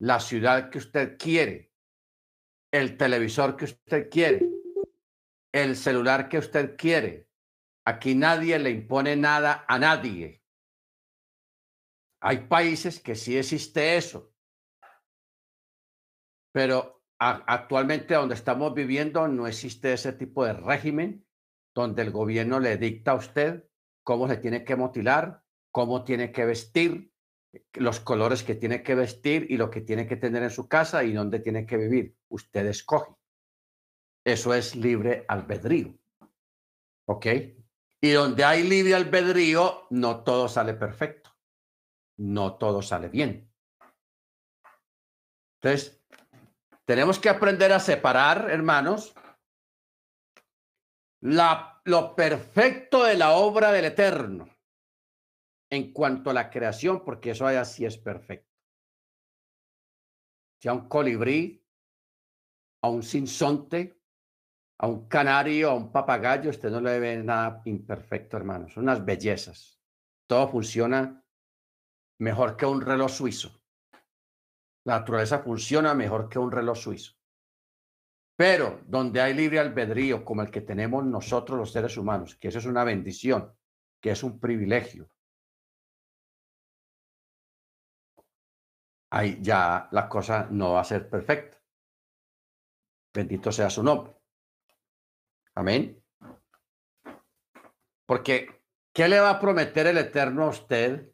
la ciudad que usted quiere, el televisor que usted quiere, el celular que usted quiere. Aquí nadie le impone nada a nadie. Hay países que sí existe eso, pero actualmente donde estamos viviendo no existe ese tipo de régimen donde el gobierno le dicta a usted cómo se tiene que mutilar, cómo tiene que vestir, los colores que tiene que vestir y lo que tiene que tener en su casa y dónde tiene que vivir. Usted escoge. Eso es libre albedrío. ¿Ok? Y donde hay libre albedrío, no todo sale perfecto. No todo sale bien. Entonces, tenemos que aprender a separar, hermanos, la, lo perfecto de la obra del Eterno en cuanto a la creación, porque eso así es perfecto. Si a un colibrí, a un sinsonte, a un canario, a un papagayo, usted no le ve nada imperfecto, hermanos. Son unas bellezas. Todo funciona mejor que un reloj suizo. La naturaleza funciona mejor que un reloj suizo. Pero donde hay libre albedrío como el que tenemos nosotros los seres humanos, que eso es una bendición, que es un privilegio, ahí ya la cosa no va a ser perfecta. Bendito sea su nombre. Amén. Porque, ¿qué le va a prometer el Eterno a usted?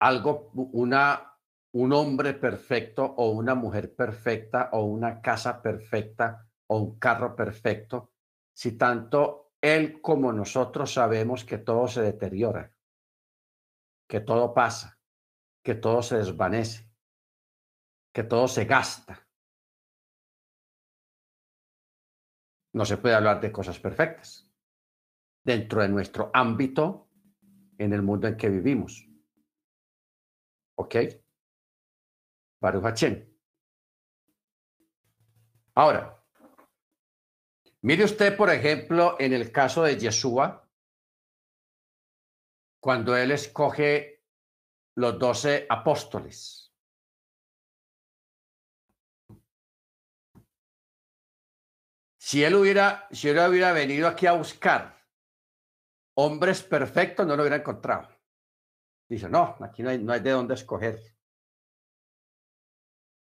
Algo, una, un hombre perfecto o una mujer perfecta o una casa perfecta o un carro perfecto, si tanto él como nosotros sabemos que todo se deteriora, que todo pasa, que todo se desvanece, que todo se gasta. No se puede hablar de cosas perfectas dentro de nuestro ámbito en el mundo en que vivimos. ¿Ok? Baruch Ahora, mire usted, por ejemplo, en el caso de Yeshua, cuando él escoge los doce apóstoles. Si él hubiera, si él hubiera venido aquí a buscar hombres perfectos, no lo hubiera encontrado. Dice, no, aquí no hay, no hay de dónde escoger.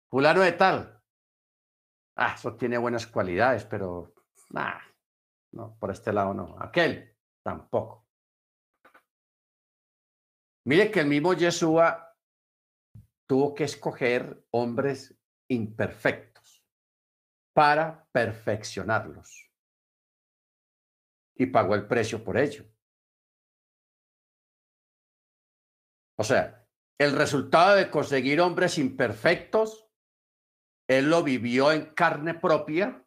Fulano de tal. Ah, eso tiene buenas cualidades, pero nah, no, por este lado no. Aquel tampoco. Mire que el mismo Yeshua tuvo que escoger hombres imperfectos para perfeccionarlos. Y pagó el precio por ello. O sea, el resultado de conseguir hombres imperfectos él lo vivió en carne propia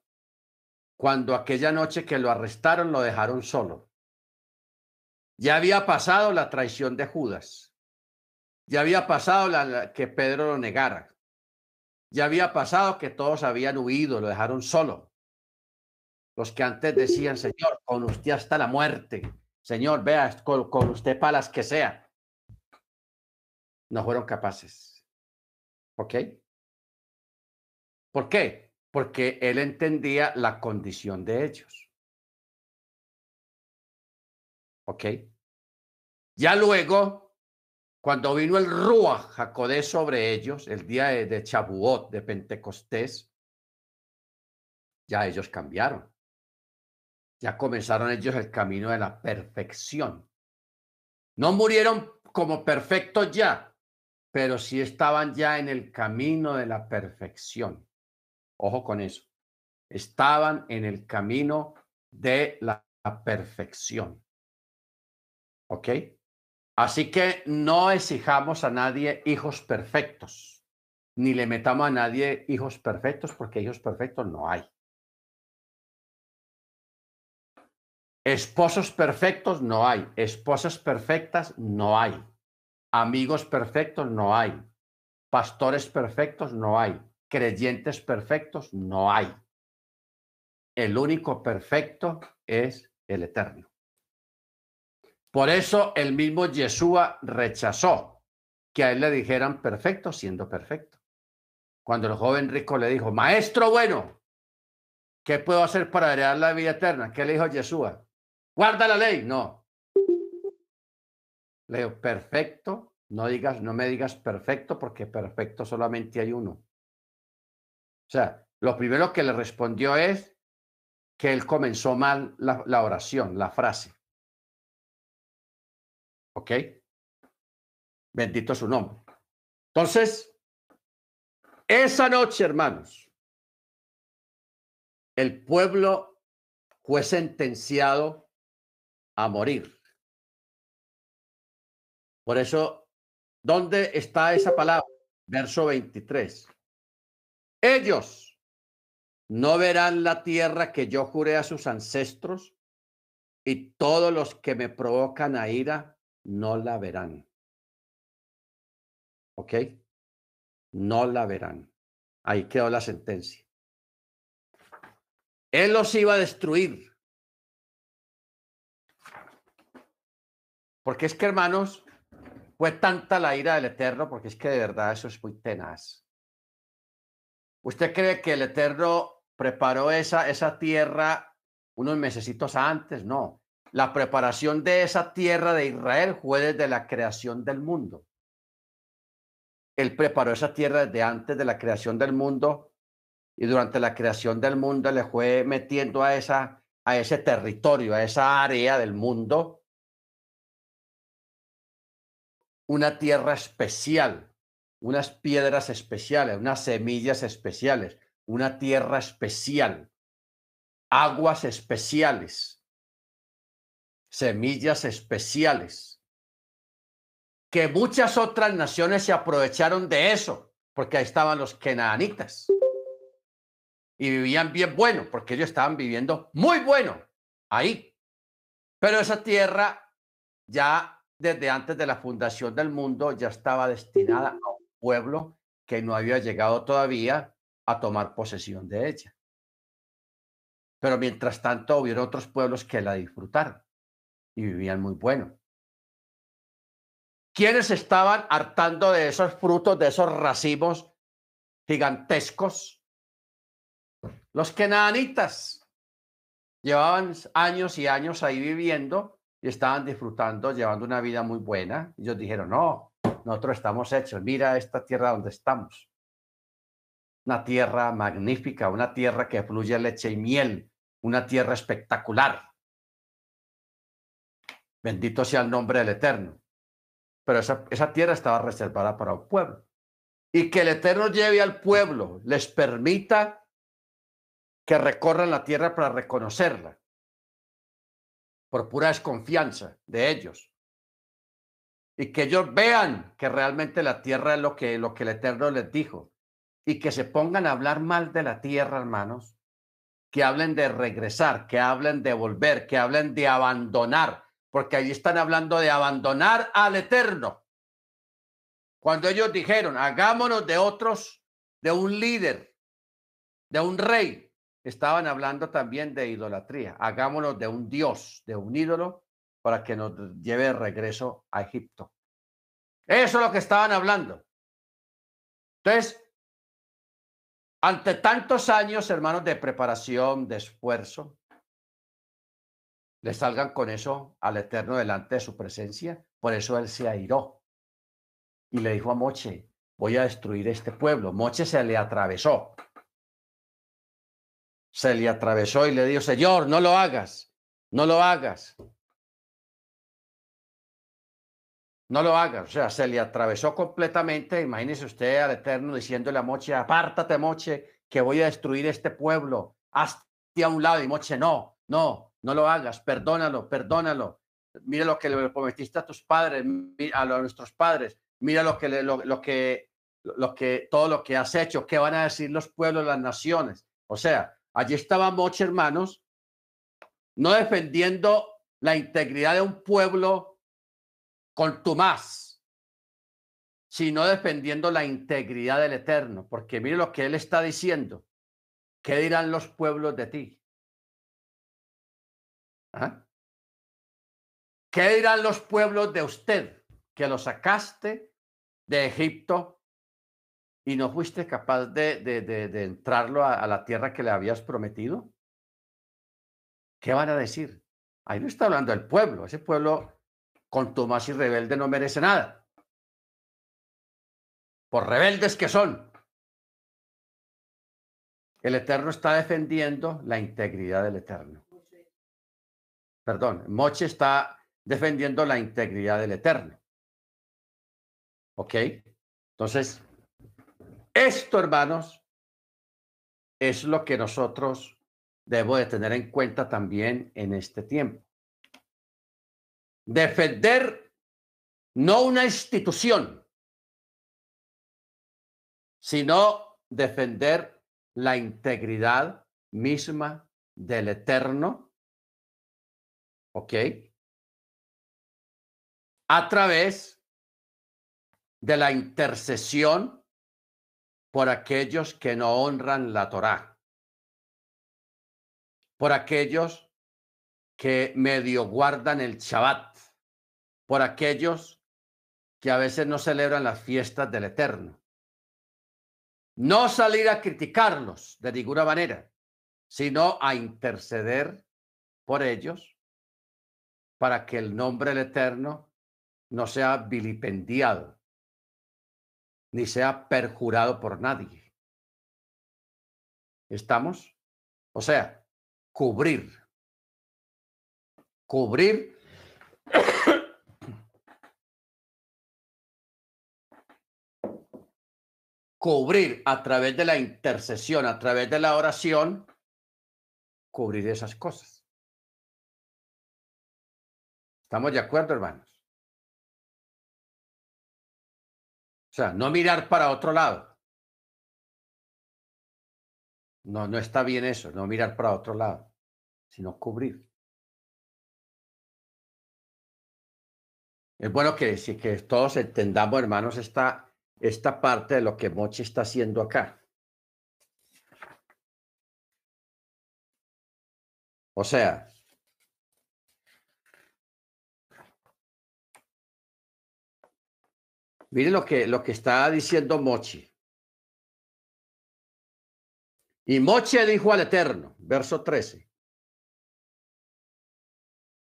cuando aquella noche que lo arrestaron lo dejaron solo. Ya había pasado la traición de Judas. Ya había pasado la, que Pedro lo negara. Ya había pasado que todos habían huido, lo dejaron solo. Los que antes decían, Señor, con usted hasta la muerte. Señor, vea, con, con usted para las que sea. No fueron capaces. ¿Ok? ¿Por qué? Porque él entendía la condición de ellos. ¿Ok? Ya luego, cuando vino el Ruach Jacodé sobre ellos, el día de, Chabuot, de Pentecostés, ya ellos cambiaron. Ya comenzaron ellos el camino de la perfección. No murieron como perfectos ya, pero sí estaban ya en el camino de la perfección. Ojo con eso. Estaban en el camino de la perfección. ¿Ok? Así que no exijamos a nadie hijos perfectos, ni le metamos a nadie hijos perfectos, porque hijos perfectos no hay. Esposos perfectos no hay, esposas perfectas no hay, amigos perfectos no hay, pastores perfectos no hay, creyentes perfectos no hay. El único perfecto es el eterno. Por eso el mismo Yeshua rechazó que a él le dijeran perfecto siendo perfecto. Cuando el joven rico le dijo, maestro bueno, ¿qué puedo hacer para heredar la vida eterna? ¿Qué le dijo Yeshua? Guarda la ley. No. Le digo, perfecto, no digas, no me digas perfecto, porque perfecto solamente hay uno. O sea, lo primero que le respondió es que él comenzó mal la, oración, la frase. ¿Ok? Bendito su nombre. Entonces, esa noche, hermanos, el pueblo fue sentenciado a morir. Por eso, ¿dónde está esa palabra? Verso 23. Ellos no verán la tierra que yo juré a sus ancestros y todos los que me provocan a ira no la verán. ¿Ok? No la verán. Ahí quedó la sentencia. Él los iba a destruir. Porque es que, hermanos, fue tanta la ira del Eterno, porque es que de verdad eso es muy tenaz. ¿Usted cree que el Eterno preparó esa, esa tierra unos mesecitos antes? No. La preparación de esa tierra de Israel fue desde la creación del mundo. Él preparó esa tierra desde antes de la creación del mundo y durante la creación del mundo le fue metiendo a, esa, a ese territorio, a esa área del mundo, una tierra especial, unas piedras especiales, unas semillas especiales, una tierra especial, aguas especiales, semillas especiales, que muchas otras naciones se aprovecharon de eso, porque ahí estaban los kenanitas y vivían bien bueno, porque ellos estaban viviendo muy bueno ahí. Pero esa tierra ya desde antes de la fundación del mundo ya estaba destinada pueblo que no había llegado todavía a tomar posesión de ella. Pero mientras tanto hubieron otros pueblos que la disfrutaron y vivían muy bueno. ¿Quiénes estaban hartando de esos frutos, de esos racimos gigantescos? Los kenanitas llevaban años y años ahí viviendo y estaban disfrutando, llevando una vida muy buena. Ellos dijeron, no, nosotros estamos hechos, mira esta tierra donde estamos. Una tierra magnífica, una tierra que fluye leche y miel, una tierra espectacular. Bendito sea el nombre del Eterno. Pero esa, tierra estaba reservada para un pueblo. Y que el Eterno lleve al pueblo, les permita que recorran la tierra para reconocerla, por pura desconfianza de ellos. Y que ellos vean que realmente la tierra es lo que, lo que el Eterno les dijo. Y que se pongan a hablar mal de la tierra, hermanos. Que hablen de regresar, que hablen de volver, que hablen de abandonar, porque ahí están hablando de abandonar al Eterno. Cuando ellos dijeron, hagámonos de otros, de un líder, de un rey, estaban hablando también de idolatría. Hagámonos de un dios, de un ídolo, para que nos lleve de regreso a Egipto. Eso es lo que estaban hablando. Entonces, ante tantos años, hermanos, de preparación, de esfuerzo, le salgan con eso al Eterno delante de su presencia. Por eso él se airó y le dijo a Moche, voy a destruir este pueblo. Moche se le atravesó se le atravesó y le dijo, Señor, no lo hagas, no lo hagas. No lo hagas. O sea, se le atravesó completamente. Imagínese usted al Eterno diciéndole a Moche, apártate, Moche, que voy a destruir este pueblo. Hazte a un lado. Y Moche, no, no, no lo hagas. Perdónalo, perdónalo. Mira lo que le prometiste a tus padres, a nuestros padres. Mira lo que, lo, lo que, lo que, todo lo que has hecho. ¿Qué van a decir los pueblos, las naciones? O sea, Allí estaba Moche, hermanos, no defendiendo la integridad de un pueblo con más, sino defendiendo la integridad del Eterno, porque mire lo que él está diciendo. ¿Qué dirán los pueblos de ti? ¿Ah? ¿Qué dirán los pueblos de usted? Que lo sacaste de Egipto y no fuiste capaz de, de, entrarlo a, a, la tierra que le habías prometido? ¿Qué van a decir? Ahí no está hablando el pueblo. Ese pueblo, con más y rebelde, no merece nada. Por rebeldes que son. El Eterno está defendiendo la integridad del Eterno. Perdón, Moche está defendiendo la integridad del Eterno. ¿Ok? Entonces, esto, hermanos, es lo que nosotros debemos de tener en cuenta también en este tiempo. Defender no una institución, sino defender la integridad misma del eterno, ¿ok? A través de la intercesión por aquellos que no honran la Torá, por aquellos que medio guardan el Shabbat, por aquellos que a veces no celebran las fiestas del Eterno. No salir a criticarlos de ninguna manera, sino a interceder por ellos para que el nombre del Eterno no sea vilipendiado, ni sea perjurado por nadie. ¿Estamos? O sea, cubrir. Cubrir cubrir a través de la intercesión, a través de la oración, cubrir esas cosas. ¿Estamos de acuerdo, hermanos? O sea, no mirar para otro lado. No, no está bien eso, no mirar para otro lado, sino cubrir. Es bueno que, que todos entendamos, hermanos, esta, esta parte de lo que Mochi está haciendo acá. O sea, miren lo que, lo que está diciendo Mochi. Y Mochi dijo al Eterno, verso 13.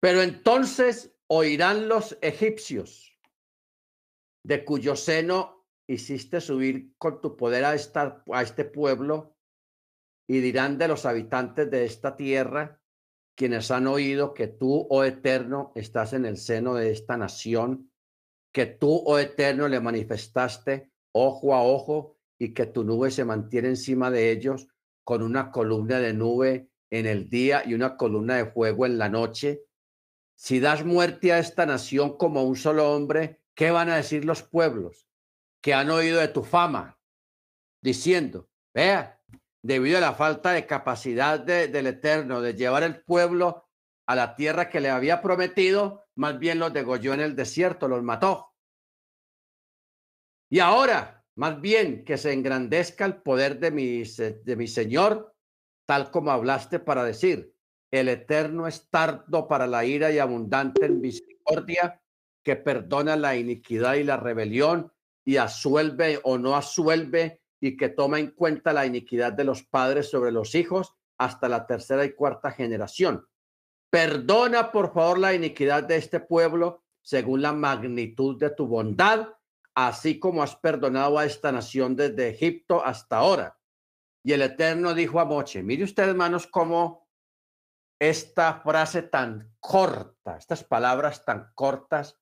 Pero entonces oirán los egipcios, de cuyo seno hiciste subir con tu poder a, esta, a este pueblo y dirán de los habitantes de esta tierra, quienes han oído que tú, oh eterno, estás en el seno de esta nación, que tú, oh eterno, le manifestaste ojo a ojo y que tu nube se mantiene encima de ellos con una columna de nube en el día y una columna de fuego en la noche. Si das muerte a esta nación como un solo hombre, ¿qué van a decir los pueblos? Que han oído de tu fama, diciendo, vea, debido a la falta de capacidad del Eterno de llevar el pueblo a la tierra que le había prometido, más bien los degolló en el desierto, los mató. Y ahora, más bien que se engrandezca el poder de mi, de mi Señor, tal como hablaste para decir, el Eterno es tardo para la ira y abundante en misericordia, que perdona la iniquidad y la rebelión y asuelve o no asuelve y que toma en cuenta la iniquidad de los padres sobre los hijos hasta la tercera y cuarta generación. Perdona, por favor, la iniquidad de este pueblo según la magnitud de tu bondad, así como has perdonado a esta nación desde Egipto hasta ahora. Y el Eterno dijo a Moche, mire usted, hermanos, cómo esta frase tan corta, estas palabras tan cortas,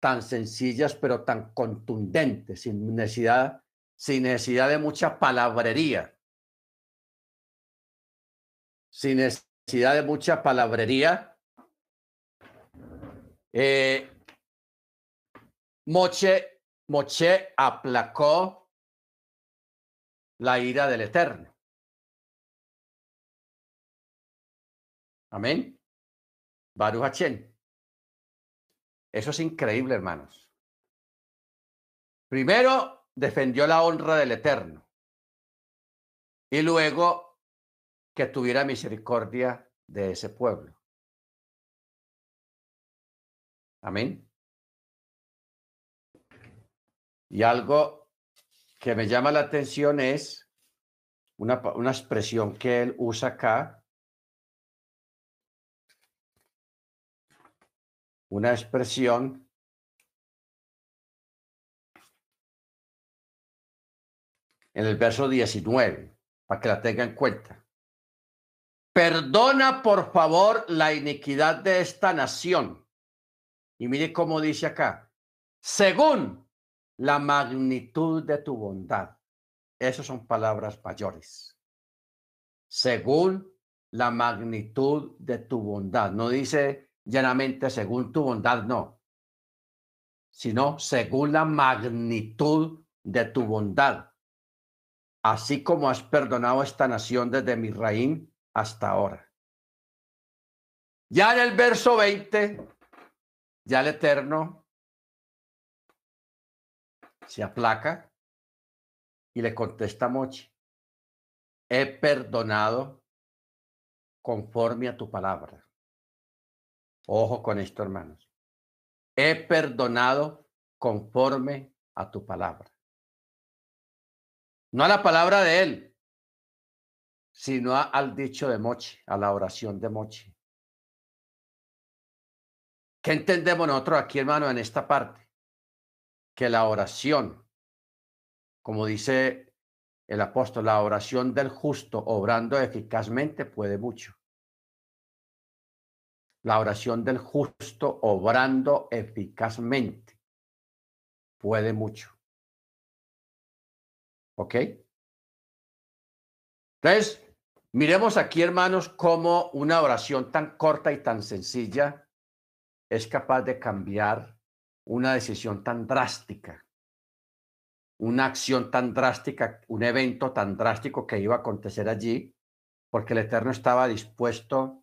tan sencillas, pero tan contundentes, sin necesidad, sin necesidad de mucha palabrería. Sin necesidad de mucha palabrería. Eh, Moche, Moche aplacó la ira del Eterno. Amén. Baruch eso es increíble, hermanos. Primero, defendió la honra del Eterno. Y luego, que tuviera misericordia de ese pueblo. Amén. Y algo que me llama la atención es una, una expresión que él usa acá. Una expresión en el verso 19, para que la tenga en cuenta. Perdona, por favor, la iniquidad de esta nación. Y mire cómo dice acá, según la magnitud de tu bondad. Esas son palabras mayores. Según la magnitud de tu bondad. No dice llanamente según tu bondad, no. Sino según la magnitud de tu bondad. Así como has perdonado a esta nación desde mi raíz hasta ahora. Ya en el verso 20, ya el Eterno se aplaca y le contesta a Mochi, he perdonado conforme a tu palabra. Ojo con esto, hermanos. He perdonado conforme a tu palabra. No a la palabra de él, sino al dicho de Mochi, a la oración de Mochi. ¿Qué entendemos nosotros aquí, hermano, en esta parte? Que la oración, como dice el apóstol, la oración del justo obrando eficazmente puede mucho. La oración del justo obrando eficazmente puede mucho. ¿Ok? Entonces, Miremos aquí, hermanos, cómo una oración tan corta y tan sencilla es capaz de cambiar una decisión tan drástica, una acción tan drástica, un evento tan drástico que iba a acontecer allí, porque el Eterno estaba dispuesto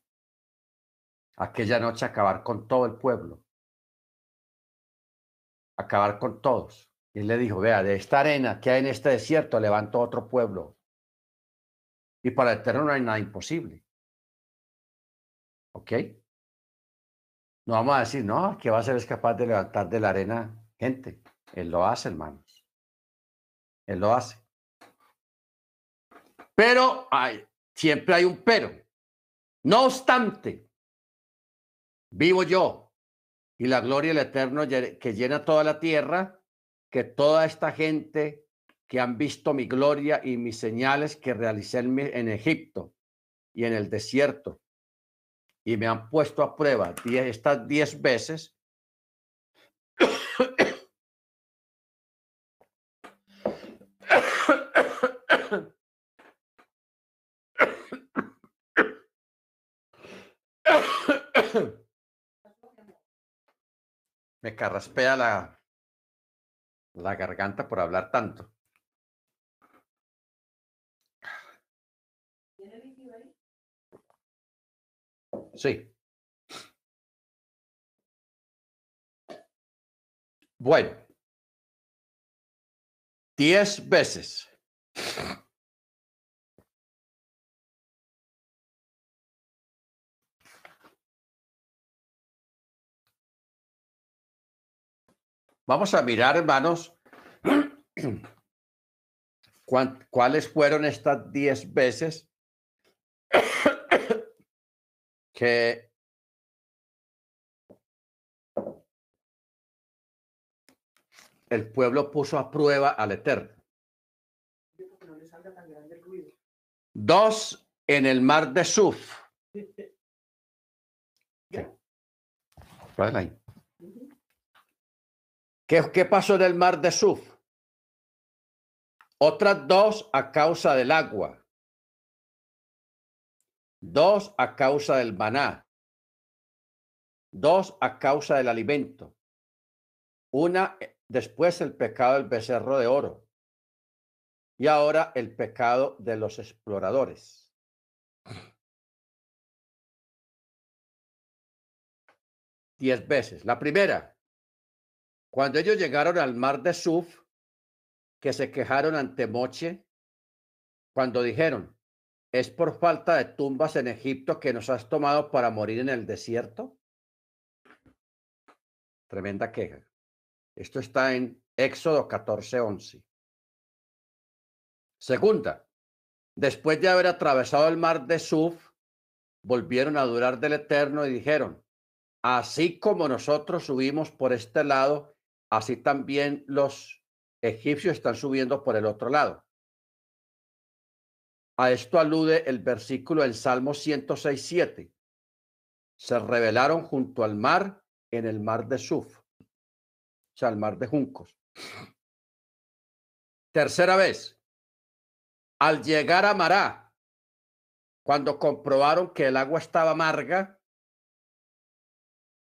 aquella noche acabar con todo el pueblo, acabar con todos. Y él le dijo, vea, de esta arena que hay en este desierto levanto otro pueblo y para el Eterno no hay nada imposible. ¿Ok? No vamos a decir, no, que va a ser capaz de levantar de la arena gente. Él lo hace, hermanos. Él lo hace. Pero hay, siempre hay un pero. No obstante, vivo yo y la gloria del Eterno que llena toda la tierra, que toda esta gente que han visto mi gloria y mis señales que realicé en, Egipto y en el desierto, y me han puesto a prueba estas diez veces, me carraspea la, la garganta por hablar tanto. Sí. Bueno. Diez veces. Vamos a mirar, hermanos, cuáles fueron estas diez veces que el pueblo puso a prueba al Eterno. Dos en el mar de Suf. ¿Qué, ¿Qué pasó en el mar de Suf? Otras dos a causa del agua dos a causa del maná, dos a causa del alimento, una eh, después el pecado del becerro de oro y ahora el pecado de los exploradores. Diez veces. La primera, cuando ellos llegaron al mar de Suf, que se quejaron ante Moche, cuando dijeron, ¿Es por falta de tumbas en Egipto que nos has tomado para morir en el desierto? Tremenda queja. Esto está en Éxodo 14, 11. Segunda, después de haber atravesado el mar de Suf, volvieron a adorar del Eterno y dijeron, así como nosotros subimos por este lado, así también los egipcios están subiendo por el otro lado. A esto alude el versículo en Salmo 106, 7. Se rebelaron junto al mar en el mar de Suf, o sea, el mar de juncos. Tercera vez, al llegar a Mará, cuando comprobaron que el agua estaba amarga,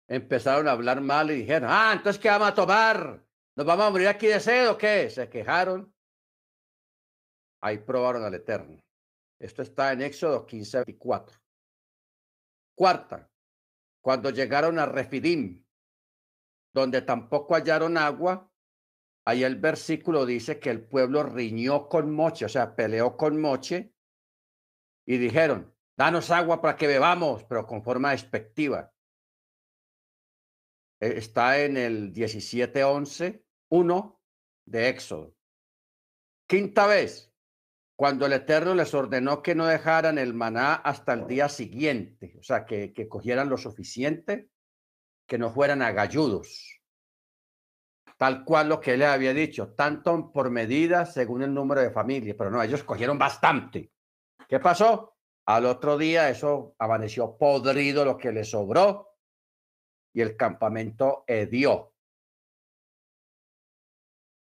empezaron a hablar mal y dijeron, ah, entonces ¿qué vamos a tomar? ¿Nos vamos a morir aquí de sed o qué? Se quejaron. Ahí probaron al Eterno. Esto está en Éxodo 15, 24. Cuarta, cuando llegaron a Refidim, donde tampoco hallaron agua, ahí el versículo dice que el pueblo riñó con Moche, o sea, peleó con Moche y dijeron, danos agua para que bebamos, pero con forma despectiva. E, está en el 17:11, 1 de Éxodo. Quinta vez, cuando el Eterno les ordenó que no dejaran el maná hasta el día siguiente, o sea, que, que cogieran lo suficiente, que no fueran agalludos, tal cual lo que él había dicho, tanto por medida según el número de familias, pero no, ellos cogieron bastante. ¿Qué pasó? Al otro día eso amaneció podrido lo que le sobró y el campamento hedió.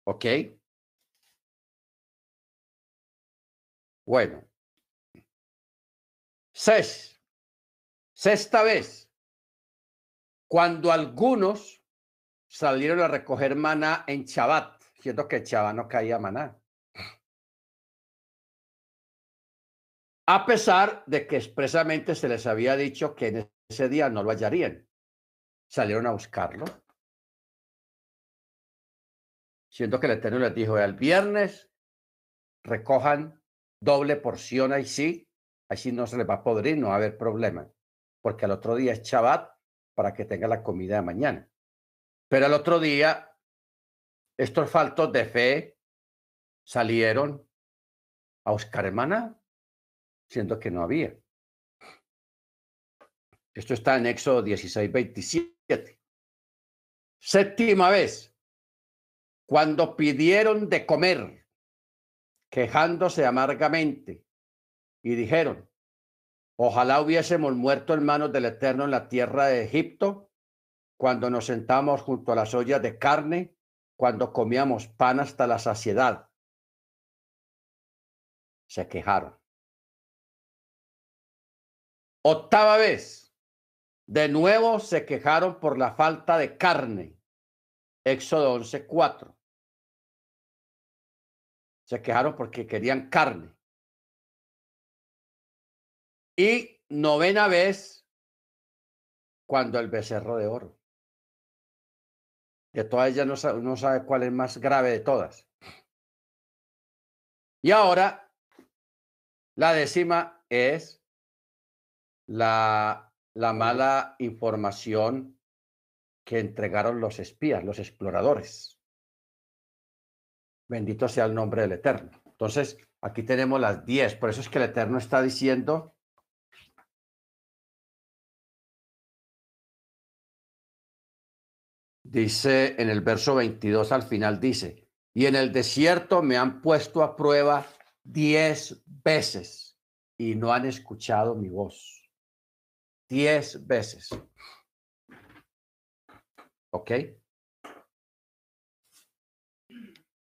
¿Ok? Bueno. Seis. Sexta vez. Cuando algunos salieron a recoger maná en Chabat, siendo que Chabat no caía maná. A pesar de que expresamente se les había dicho que en ese día no lo hallarían. Salieron a buscarlo. Siendo que el Eterno les dijo, el viernes recojan doble porción ahí sí, así no se les va a podrir, no va a haber problema, porque al otro día es Shabbat para que tenga la comida de mañana. Pero al otro día, estos faltos de fe salieron a buscar hermana, siendo que no había. Esto está en Éxodo 16, 27. Séptima vez, cuando pidieron de comer, quejándose amargamente, y dijeron, ojalá hubiésemos muerto en manos del Eterno en la tierra de Egipto, cuando nos sentamos junto a las ollas de carne, cuando comíamos pan hasta la saciedad. Se quejaron. Octava vez, de nuevo se quejaron por la falta de carne. Éxodo 11:4. Se quejaron porque querían carne. Y novena vez, cuando el becerro de oro. De todas ellas no sabe, no sabe cuál es más grave de todas. Y ahora, la décima es la, la mala información que entregaron los espías, los exploradores. Bendito sea el nombre del Eterno. Entonces, aquí tenemos las diez. Por eso es que el Eterno está diciendo dice en el verso 22 al final, dice, y en el desierto me han puesto a prueba diez veces y no han escuchado mi voz. Diez veces. ¿Ok?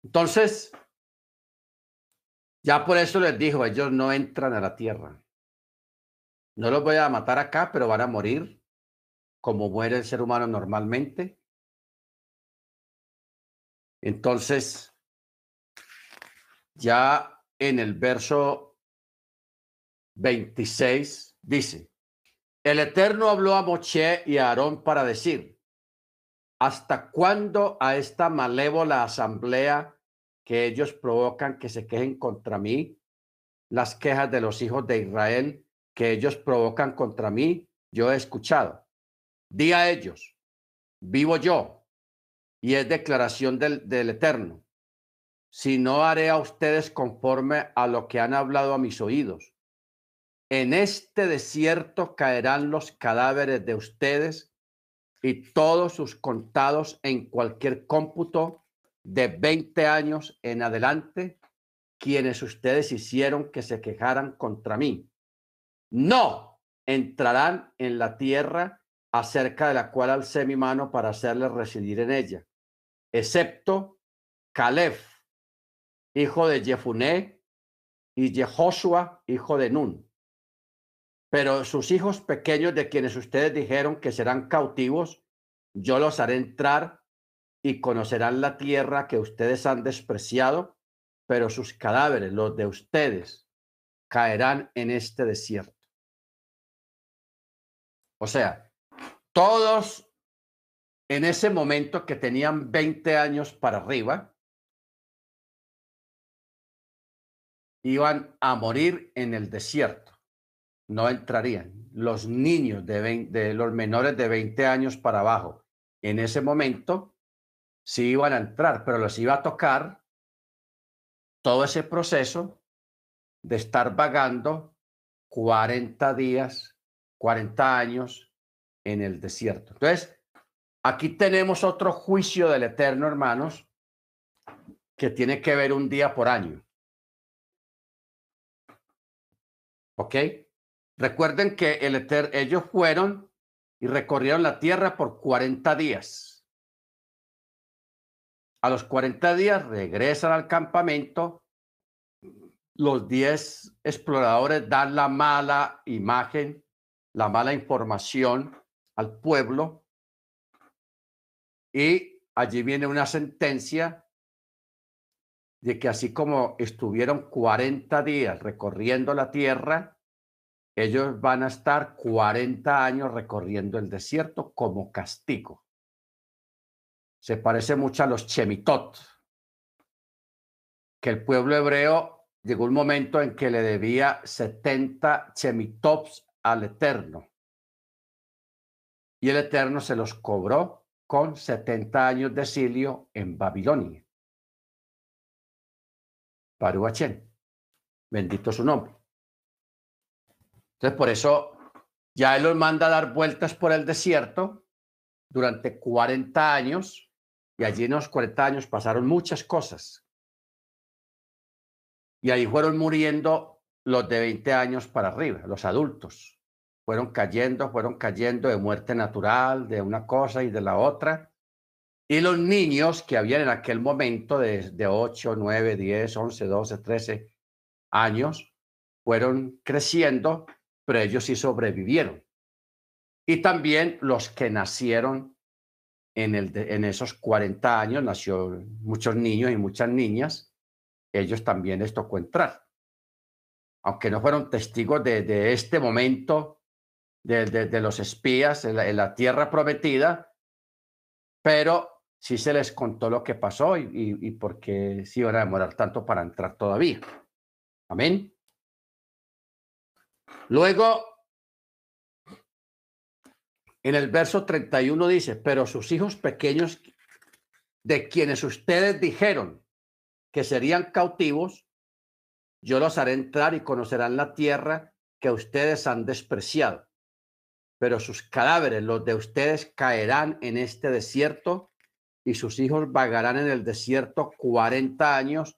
Entonces, ya por eso les dijo, ellos no entran a la tierra. No los voy a matar acá, pero van a morir como muere el ser humano normalmente. Entonces, ya en el verso 26 dice, el Eterno habló a Moche y a Aarón para decir, ¿hasta cuándo a esta malévola asamblea que ellos provocan que se quejen contra mí, las quejas de los hijos de Israel que ellos provocan contra mí, yo he escuchado. Di a ellos, vivo yo, y es declaración del, del Eterno. Si no haré a ustedes conforme a lo que han hablado a mis oídos. En este desierto caerán los cadáveres de ustedes y todos sus contados en cualquier cómputo de 20 años en adelante, quienes ustedes hicieron que se quejaran contra mí. No entrarán en la tierra acerca de la cual alcé mi mano para hacerles residir en ella, excepto Caleb, hijo de Jefuné, y Jehoshua, hijo de Nun. Pero sus hijos pequeños de quienes ustedes dijeron que serán cautivos, yo los haré entrar y conocerán la tierra que ustedes han despreciado, pero sus cadáveres, los de ustedes, caerán en este desierto. O sea, todos en ese momento que tenían 20 años para arriba, iban a morir en el desierto. No entrarían. Los niños de, de los menores de 20 años para abajo, en ese momento, sí iban a entrar, pero los iba a tocar todo ese proceso de estar vagando 40 días, 40 años en el desierto. Entonces, aquí tenemos otro juicio del Eterno, hermanos, que tiene que ver un día por año. ¿Ok? Recuerden que el ellos fueron y recorrieron la tierra por 40 días. A los 40 días regresan al campamento. Los 10 exploradores dan la mala imagen, la mala información al pueblo y allí viene una sentencia de que así como estuvieron 40 días recorriendo la tierra, ellos van a estar 40 años recorriendo el desierto como castigo. Se parece mucho a los chemitot, que el pueblo hebreo llegó un momento en que le debía 70 chemitops al Eterno y el Eterno se los cobró con 70 años de exilio en Babilonia. Paruachén, bendito su nombre. Entonces, por eso ya él los manda a dar vueltas por el desierto durante 40 años, y allí en los 40 años pasaron muchas cosas. Y ahí fueron muriendo los de 20 años para arriba, los adultos fueron cayendo, fueron cayendo de muerte natural, de una cosa y de la otra. Y los niños que habían en aquel momento de, de 8, 9, 10, 11, 12, 13 años, fueron creciendo, pero ellos sí sobrevivieron. Y también los que nacieron en, esos 40 años, nació muchos niños y muchas niñas, ellos también les tocó entrar. Aunque no fueron testigos de, de este momento de, los espías en la, tierra prometida, pero sí se les contó lo que pasó y, y, y por qué se iban a demorar tanto para entrar todavía. Amén. Luego, en el verso 31 dice, pero sus hijos pequeños, de quienes ustedes dijeron que serían cautivos, yo los haré entrar y conocerán la tierra que ustedes han despreciado. Pero sus cadáveres, los de ustedes, caerán en este desierto y sus hijos vagarán en el desierto 40 años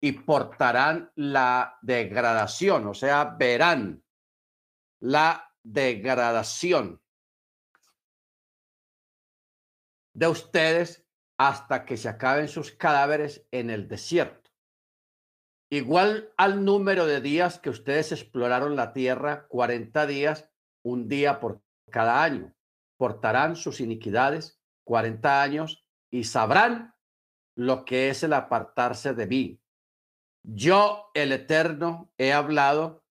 y portarán la degradación, o sea, verán la degradación de ustedes hasta que se acaben sus cadáveres en el desierto. Igual al número de días que ustedes exploraron la tierra, 40 días, un día por cada año. Portarán sus iniquidades cuarenta años y sabrán lo que es el apartarse de mí. Yo, el Eterno, he hablado,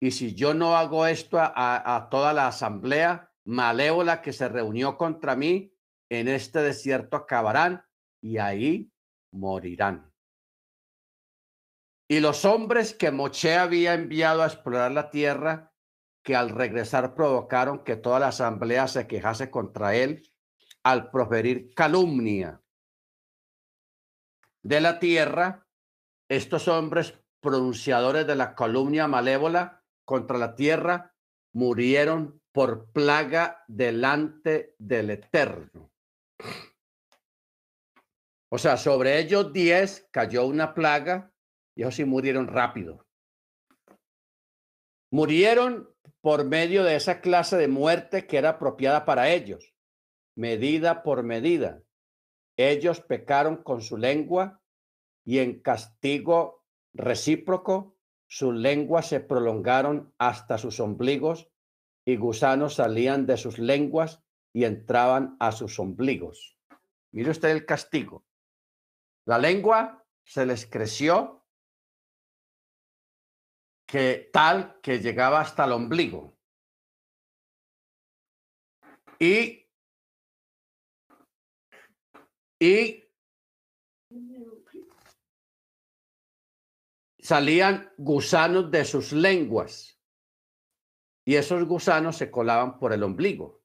y si yo no hago esto a, toda la asamblea malévola que se reunió contra mí, en este desierto acabarán y ahí morirán. Y los hombres que Moche había enviado a explorar la tierra que al regresar provocaron que toda la asamblea se quejase contra él al proferir calumnia de la tierra, estos hombres pronunciadores de la calumnia malévola contra la tierra murieron por plaga delante del Eterno. O sea, sobre ellos diez cayó una plaga y ellos sí murieron rápido. Murieron por medio de esa clase de muerte que era apropiada para ellos, medida por medida. Ellos pecaron con su lengua y en castigo recíproco sus lenguas se prolongaron hasta sus ombligos y gusanos salían de sus lenguas y entraban a sus ombligos. Mire usted el castigo. La lengua se les creció que tal que llegaba hasta el ombligo. Y, y salían gusanos de sus lenguas y esos gusanos se colaban por el ombligo.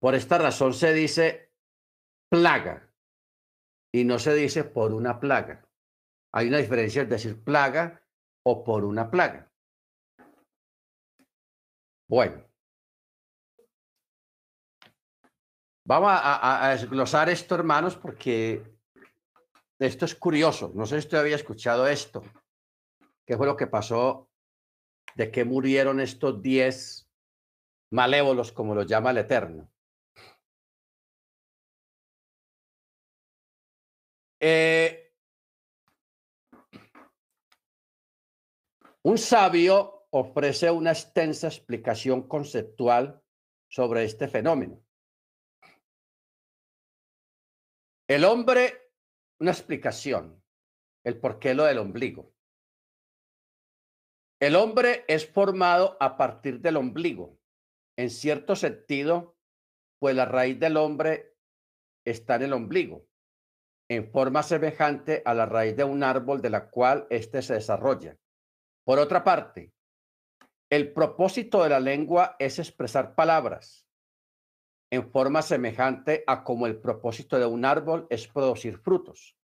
Por esta razón se dice plaga y no se dice por una plaga. Hay una diferencia entre decir plaga o por una plaga. Bueno. Vamos a, desglosar esto, hermanos, porque esto es curioso. No sé si usted había escuchado esto. ¿Qué fue lo que pasó? ¿De qué murieron estos diez malévolos, como los llama el Eterno? Eh, un sabio ofrece una extensa explicación conceptual sobre este fenómeno. El hombre una explicación, el por qué lo del ombligo. El hombre es formado a partir del ombligo. En cierto sentido, pues la raíz del hombre está en el ombligo, en forma semejante a la raíz de un árbol de la cual éste se desarrolla. Por otra parte, el propósito de la lengua es expresar palabras en forma semejante a como el propósito de un árbol es producir frutos.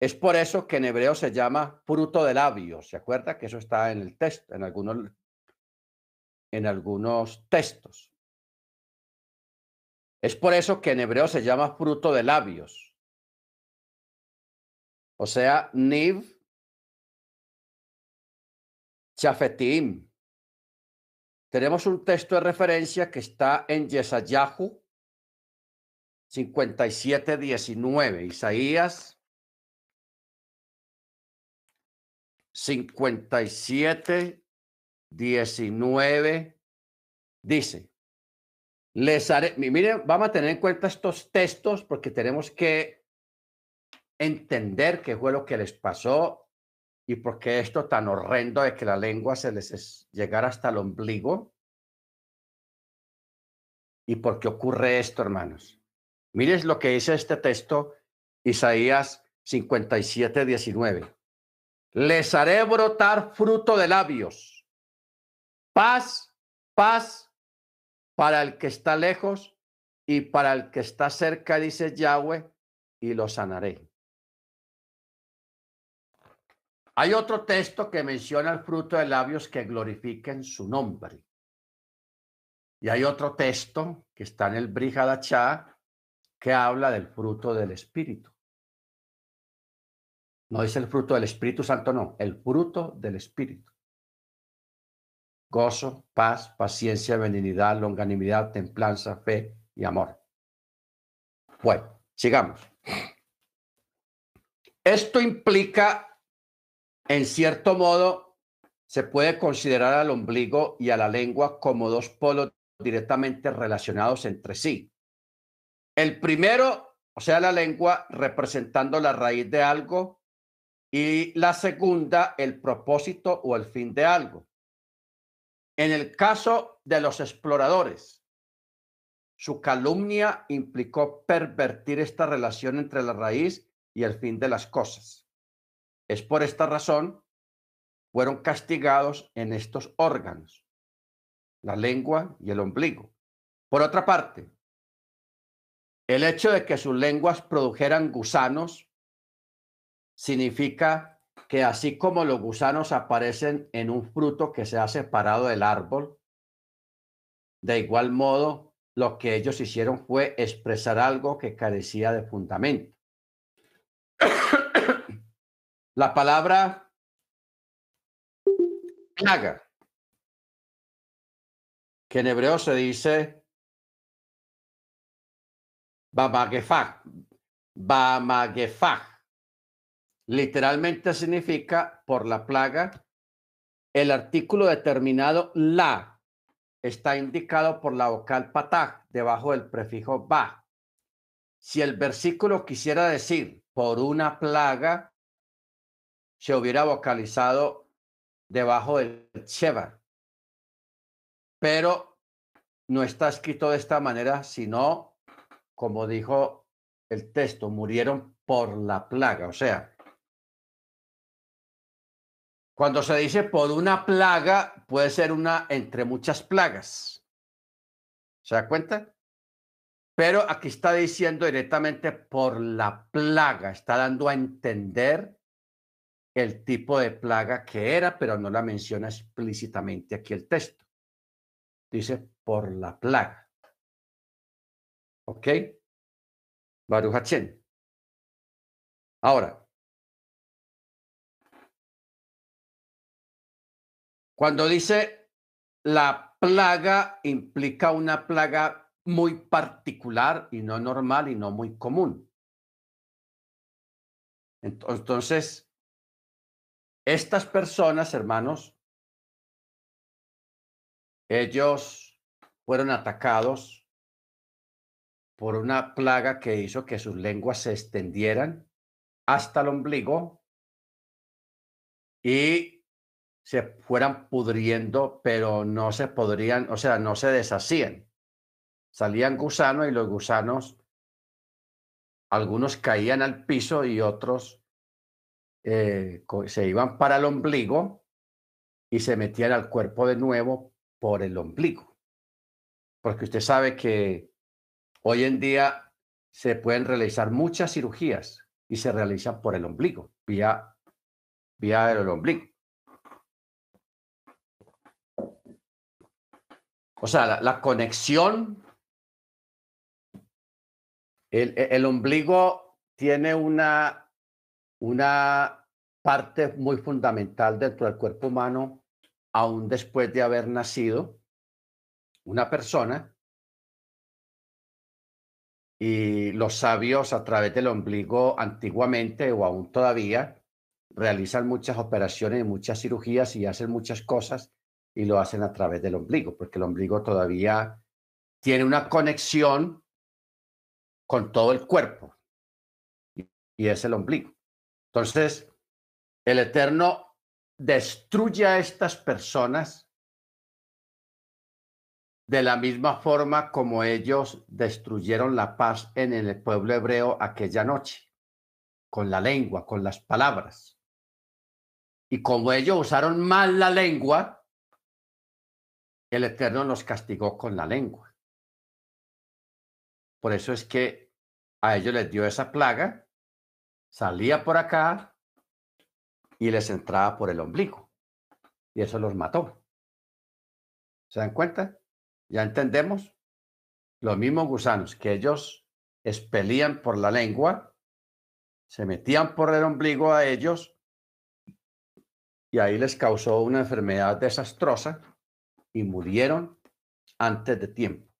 Es por eso que en hebreo se llama fruto de labios. ¿Se acuerda que eso está en el texto, en algunos, en algunos textos? Es por eso que en hebreo se llama fruto de labios. O sea, Niv Chafetim, tenemos un texto de referencia que está en Yesayahu 57, 19. Isaías 57, 19 dice, les haré, miren, vamos a tener en cuenta estos textos porque tenemos que entender qué fue lo que les pasó ¿Y por qué esto tan horrendo de que la lengua se les llegara hasta el ombligo? ¿Y por qué ocurre esto, hermanos? Miren lo que dice este texto, Isaías 57, 19. Les haré brotar fruto de labios. Paz, paz para el que está lejos y para el que está cerca, dice Yahweh, y lo sanaré. Hay otro texto que menciona el fruto de labios que glorifiquen su nombre. Y hay otro texto que está en el Brihadachá que habla del fruto del Espíritu. No es el fruto del Espíritu Santo, no, el fruto del Espíritu. Gozo, paz, paciencia, benignidad, longanimidad, templanza, fe y amor. Bueno, sigamos. Esto implica en cierto modo, se puede considerar al ombligo y a la lengua como dos polos directamente relacionados entre sí. El primero, o sea, la lengua representando la raíz de algo y la segunda, el propósito o el fin de algo. En el caso de los exploradores, su calumnia implicó pervertir esta relación entre la raíz y el fin de las cosas. Es por esta razón fueron castigados en estos órganos, la lengua y el ombligo. Por otra parte, El hecho de que sus lenguas produjeran gusanos significa que así como los gusanos aparecen en un fruto que se ha separado del árbol, de igual modo lo que ellos hicieron fue expresar algo que carecía de fundamento. La palabra plaga, que en hebreo se dice Bamagefag, Bamagefag, literalmente significa por la plaga. El artículo determinado la está indicado por la vocal patá debajo del prefijo ba. Si el versículo quisiera decir por una plaga, se hubiera vocalizado debajo del Sheva. Pero no está escrito de esta manera, sino, como dijo el texto, murieron por la plaga. O sea, cuando se dice por una plaga, puede ser una entre muchas plagas. ¿Se da cuenta? Pero aquí está diciendo directamente por la plaga, está dando a entender el tipo de plaga que era, pero no la menciona explícitamente aquí el texto. Dice por la plaga. ¿Ok? Baruch Ahora, Cuando dice la plaga, implica una plaga muy particular y no normal y no muy común. Entonces, estas personas, hermanos, ellos fueron atacados por una plaga que hizo que sus lenguas se extendieran hasta el ombligo y se fueran pudriendo, pero no se podrían, o sea, no se deshacían. Salían gusanos y los gusanos, algunos caían al piso y otros eh, se iban para el ombligo y se metían al cuerpo de nuevo por el ombligo. Porque usted sabe que hoy en día se pueden realizar muchas cirugías y se realizan por el ombligo, vía, vía el ombligo. O sea, la, conexión, el, el, ombligo tiene una, una parte muy fundamental dentro del cuerpo humano, aún después de haber nacido una persona. Y los sabios a través del ombligo antiguamente o aún todavía realizan muchas operaciones y muchas cirugías y hacen muchas cosas y lo hacen a través del ombligo, porque el ombligo todavía tiene una conexión con todo el cuerpo y es el ombligo. Entonces, el Eterno destruye a estas personas de la misma forma como ellos destruyeron la paz en el pueblo hebreo aquella noche, con la lengua, con las palabras. Y como ellos usaron mal la lengua, el Eterno nos castigó con la lengua. Por eso es que a ellos les dio esa plaga, salía por acá y les entraba por el ombligo. Y eso los mató. ¿Se dan cuenta? Ya entendemos. Los mismos gusanos que ellos expelían por la lengua, se metían por el ombligo a ellos y ahí les causó una enfermedad desastrosa y murieron antes de tiempo.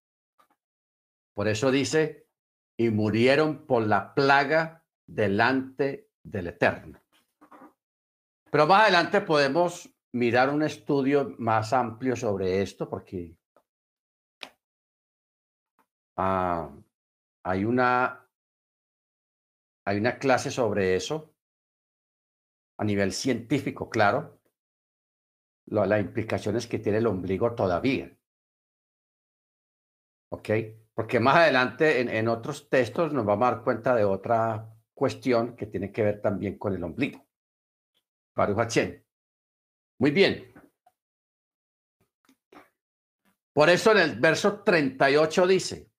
Por eso dice, y murieron por la plaga delante del Eterno. Pero más adelante podemos mirar un estudio más amplio sobre esto, porque ah, hay, una, hay una clase sobre eso a nivel científico, claro, las implicaciones que tiene el ombligo todavía. ¿Ok? Porque más adelante en, otros textos nos vamos a dar cuenta de otra cuestión que tiene que ver también con el ombligo. Baruch Muy bien. Por eso en el verso 38 dice,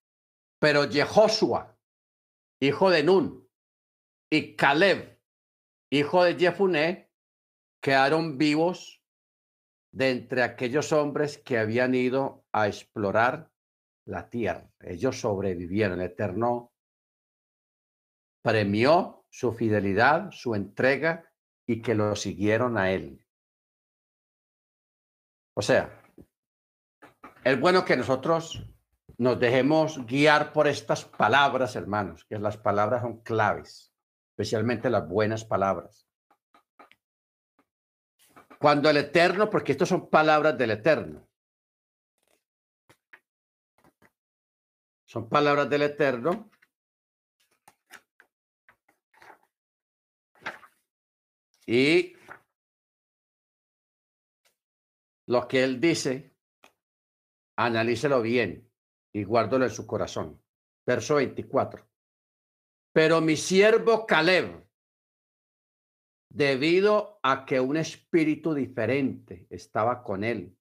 pero Jehoshua, hijo de Nun, y Caleb, hijo de Jefuné, quedaron vivos de entre aquellos hombres que habían ido a explorar la tierra. Ellos sobrevivieron. El Eterno premió su fidelidad, su entrega y que lo siguieron a él. O sea, es bueno que nosotros nos dejemos guiar por estas palabras, hermanos, que las palabras son claves, especialmente las buenas palabras. Cuando el Eterno, porque estas son palabras del Eterno, son palabras del Eterno, y lo que él dice, analícelo bien y guárdalo en su corazón. Verso 24. Pero mi siervo Caleb, debido a que un espíritu diferente estaba con él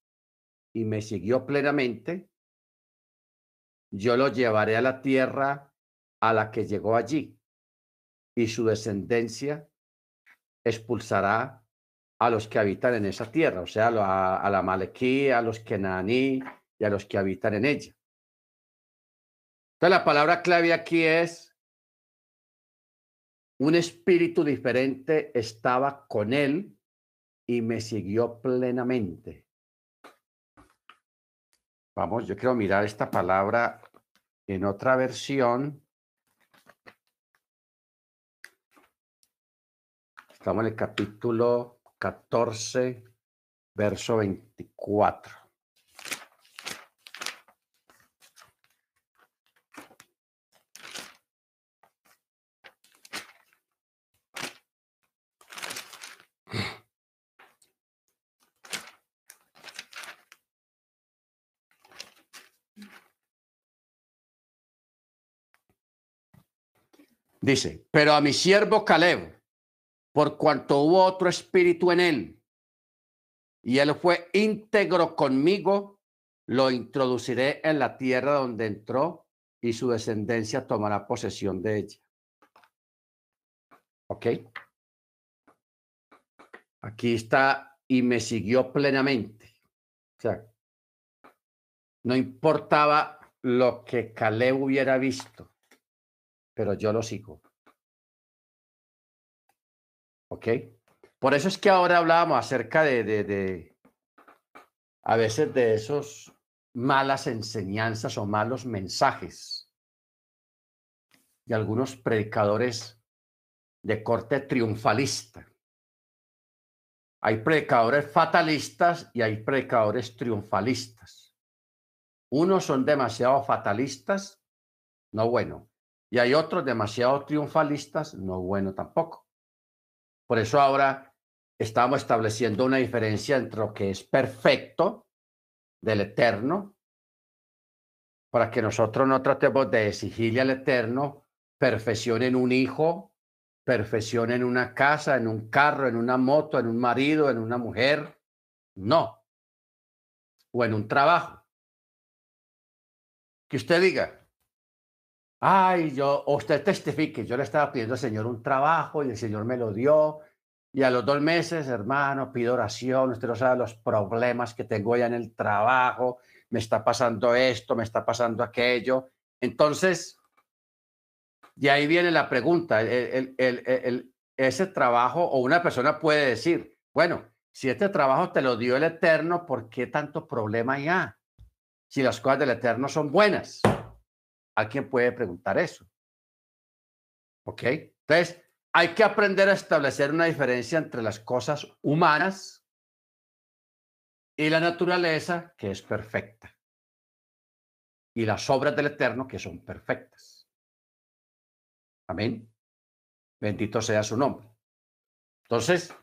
y me siguió plenamente, yo lo llevaré a la tierra a la que llegó allí, y su descendencia expulsará a los que habitan en esa tierra, o sea, a, la Malequí, a los Kenaní y a los que habitan en ella. Entonces, la palabra clave aquí es un espíritu diferente estaba con él y me siguió plenamente. Vamos, yo quiero mirar esta palabra en otra versión. Estamos en el capítulo 14, verso 24. Dice, pero a mi siervo Caleb, por cuanto hubo otro espíritu en él, y él fue íntegro conmigo, lo introduciré en la tierra donde entró y su descendencia tomará posesión de ella. ¿Ok? Aquí está, y me siguió plenamente. O sea, no importaba lo que Caleb hubiera visto pero yo lo sigo. ¿Ok? Por eso es que ahora hablábamos acerca de, de, de a veces de esos malas enseñanzas o malos mensajes de algunos predicadores de corte triunfalista. Hay predicadores fatalistas y hay predicadores triunfalistas. Unos son demasiado fatalistas, no bueno, y hay otros demasiado triunfalistas, no bueno tampoco. Por eso ahora estamos estableciendo una diferencia entre lo que es perfecto del eterno, para que nosotros no tratemos de exigirle al eterno perfección en un hijo, perfección en una casa, en un carro, en una moto, en un marido, en una mujer. No. O en un trabajo. Que usted diga, Ay, yo, usted testifique, yo le estaba pidiendo al Señor un trabajo y el Señor me lo dio. Y a los dos meses, hermano, pido oración. Usted no sabe los problemas que tengo ya en el trabajo. Me está pasando esto, me está pasando aquello. Entonces, y ahí viene la pregunta. ese trabajo o una persona puede decir, bueno, si este trabajo te lo dio el Eterno, ¿por qué tanto problema ya? Si las cosas del Eterno son buenas. ¿Alguien puede preguntar eso? ¿Ok? Entonces, hay que aprender a establecer una diferencia entre las cosas humanas y la naturaleza, que es perfecta, y las obras del Eterno, que son perfectas. Amén. Bendito sea su nombre. Entonces,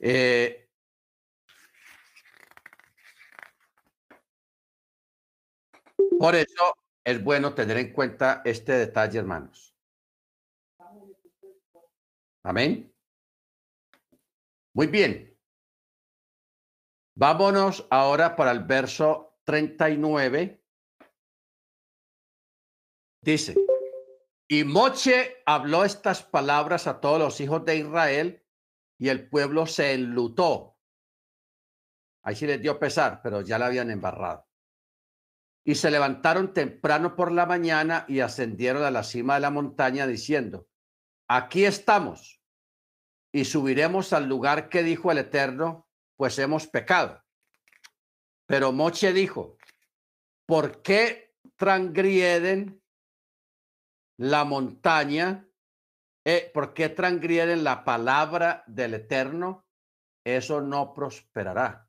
eh, Por eso es bueno tener en cuenta este detalle, hermanos. Amén. Muy bien. Vámonos ahora para el verso 39 Dice, y Moche habló estas palabras a todos los hijos de Israel y el pueblo se enlutó. Ahí sí les dio pesar, pero ya la habían embarrado. Y se levantaron temprano por la mañana y ascendieron a la cima de la montaña diciendo, aquí estamos y subiremos al lugar que dijo el Eterno, pues hemos pecado. Pero Moche dijo, ¿por qué transgrieden la montaña? Eh, ¿Por qué transgrieden la palabra del Eterno? Eso no prosperará.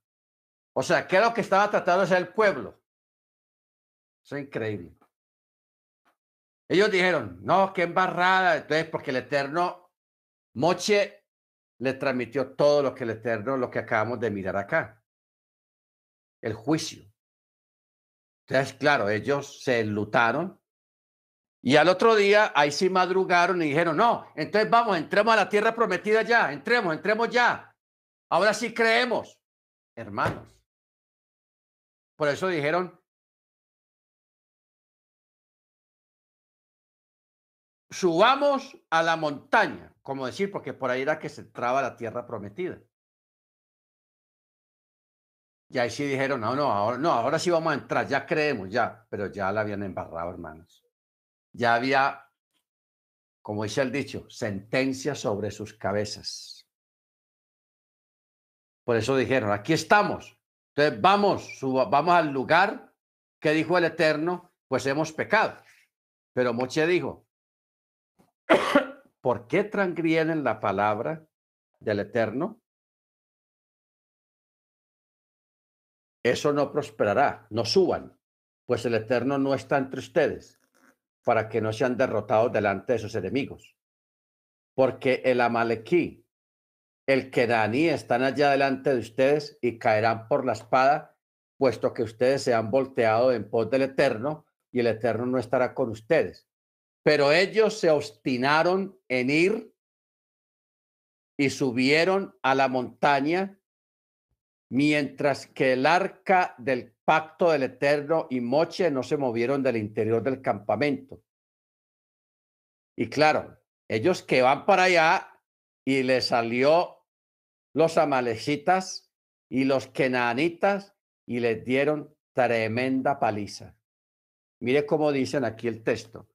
O sea, ¿qué es lo que estaba tratando hacer el pueblo? Eso es increíble. Ellos dijeron, no, qué embarrada. Entonces, porque el Eterno, Moche le transmitió todo lo que el Eterno, lo que acabamos de mirar acá, el juicio. Entonces, claro, ellos se enlutaron y al otro día ahí sí madrugaron y dijeron, no, entonces vamos, entremos a la tierra prometida ya, entremos, entremos ya. Ahora sí creemos, hermanos. Por eso dijeron, subamos a la montaña, como decir, porque por ahí era que se entraba la tierra prometida. Y ahí sí dijeron, no, no, ahora, no, ahora sí vamos a entrar, ya creemos, ya, pero ya la habían embarrado, hermanos. Ya había, como dice el dicho, sentencia sobre sus cabezas. Por eso dijeron, aquí estamos. Entonces vamos, vamos al lugar que dijo el Eterno, pues hemos pecado. Pero Moche dijo, ¿Por qué la palabra del Eterno? Eso no prosperará, no suban, pues el Eterno no está entre ustedes, para que no sean derrotados delante de sus enemigos. Porque el Amalequí, el Kedaní están allá delante de ustedes y caerán por la espada, puesto que ustedes se han volteado en pos del Eterno y el Eterno no estará con ustedes. Pero ellos se obstinaron en ir y subieron a la montaña, mientras que el arca del pacto del Eterno y Moche no se movieron del interior del campamento. Y claro, ellos que van para allá y les salió los amalecitas y los kenanitas y les dieron tremenda paliza. Mire cómo dicen aquí el texto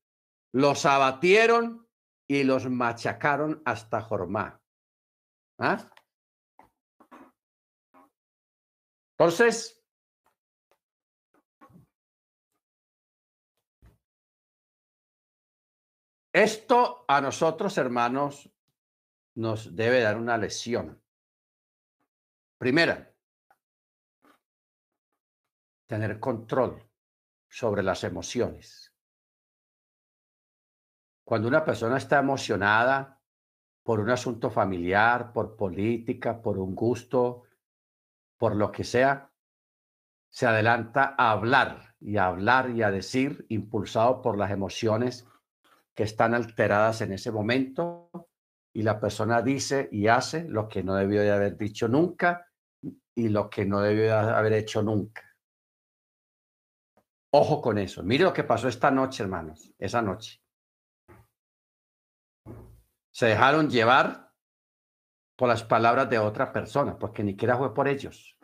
los abatieron y los machacaron hasta Jormá. ¿Ah? Entonces, esto a nosotros, hermanos, nos debe dar una lección. Primera, tener control sobre las emociones. Cuando una persona está emocionada por un asunto familiar, por política, por un gusto, por lo que sea, se adelanta a hablar y a hablar y a decir, impulsado por las emociones que están alteradas en ese momento, y la persona dice y hace lo que no debió de haber dicho nunca y lo que no debió de haber hecho nunca. Ojo con eso. Mire lo que pasó esta noche, hermanos, esa noche se dejaron llevar por las palabras de otra persona, porque ni siquiera fue por ellos.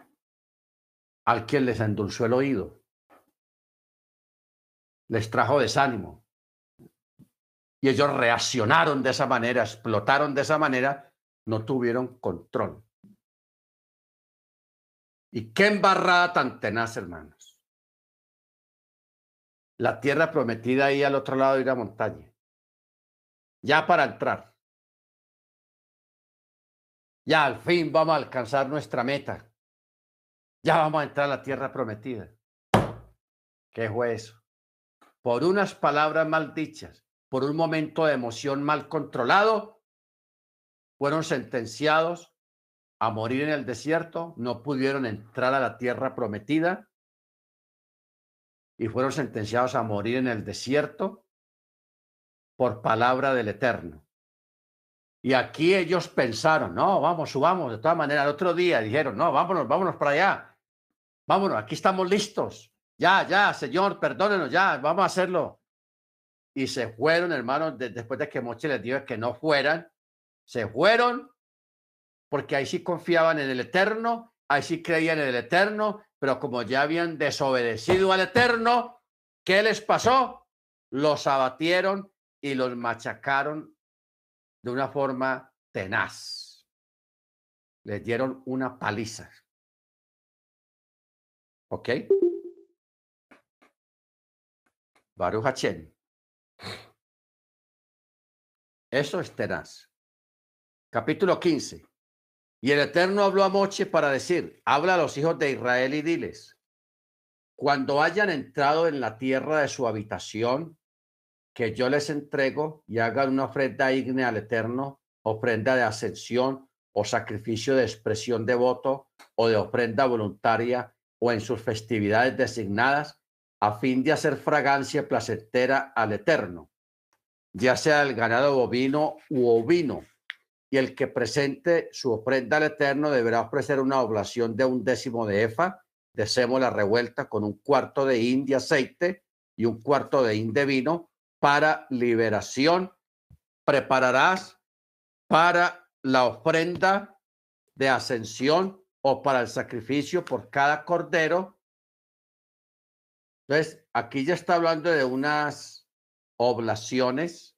Al quien les endulzó el oído, les trajo desánimo. Y ellos reaccionaron de esa manera, explotaron de esa manera, no tuvieron control. Y qué embarrada tan tenaz, hermanos. La tierra prometida ahí al otro lado de la montaña. Ya para entrar. Ya al fin vamos a alcanzar nuestra meta. Ya vamos a entrar a la tierra prometida. ¿Qué fue eso? Por unas palabras mal dichas, por un momento de emoción mal controlado, fueron sentenciados a morir en el desierto, no pudieron entrar a la tierra prometida y fueron sentenciados a morir en el desierto por palabra del Eterno. Y aquí ellos pensaron, no, vamos, subamos. De todas maneras, el otro día dijeron, no, vámonos, vámonos para allá. Vámonos, aquí estamos listos. Ya, ya, Señor, perdónenos, ya, vamos a hacerlo. y se fueron, hermanos, después de que Moche les dijo que no fueran, se fueron porque ahí sí confiaban en el Eterno, ahí sí creían en el Eterno, pero como ya habían desobedecido al Eterno, ¿qué les pasó? Los abatieron y los machacaron de una forma tenaz. Les dieron una paliza. ¿Ok? Baruch Hachem. Eso es tenaz. Capítulo 15. Y el Eterno habló a Moche para decir, habla a los hijos de Israel y diles, cuando hayan entrado en la tierra de su habitación, que yo les entrego y hagan una ofrenda ígnea al Eterno, ofrenda de ascensión o sacrificio de expresión de voto o de ofrenda voluntaria o en sus festividades designadas, a fin de hacer fragancia placentera al Eterno, ya sea el ganado bovino u ovino. Y el que presente su ofrenda al Eterno deberá ofrecer una oblación de un décimo de efa de sémola revuelta con un cuarto de hin de aceite y un cuarto de hin de vino para liberación. Prepararás para la ofrenda de ascensión o para el sacrificio por cada cordero. Entonces, aquí ya está hablando de unas oblaciones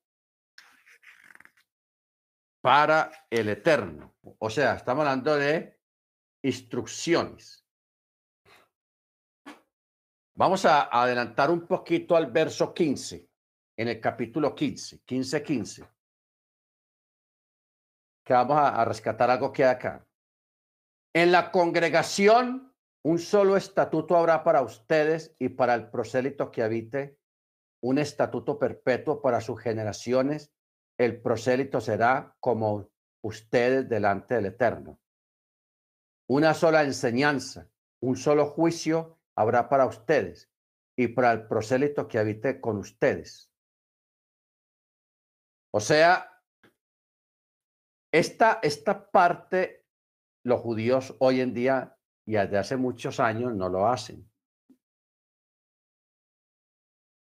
para el eterno. O sea, estamos hablando de instrucciones. Vamos a adelantar un poquito al verso 15 en el capítulo 15, 15, 15, que vamos a, rescatar algo que hay acá. En la congregación, un solo estatuto habrá para ustedes y para el prosélito que habite, un estatuto perpetuo para sus generaciones. El prosélito será como ustedes delante del Eterno. Una sola enseñanza, un solo juicio habrá para ustedes y para el prosélito que habite con ustedes o sea, esta, esta parte los judíos hoy en día y desde hace muchos años no lo hacen.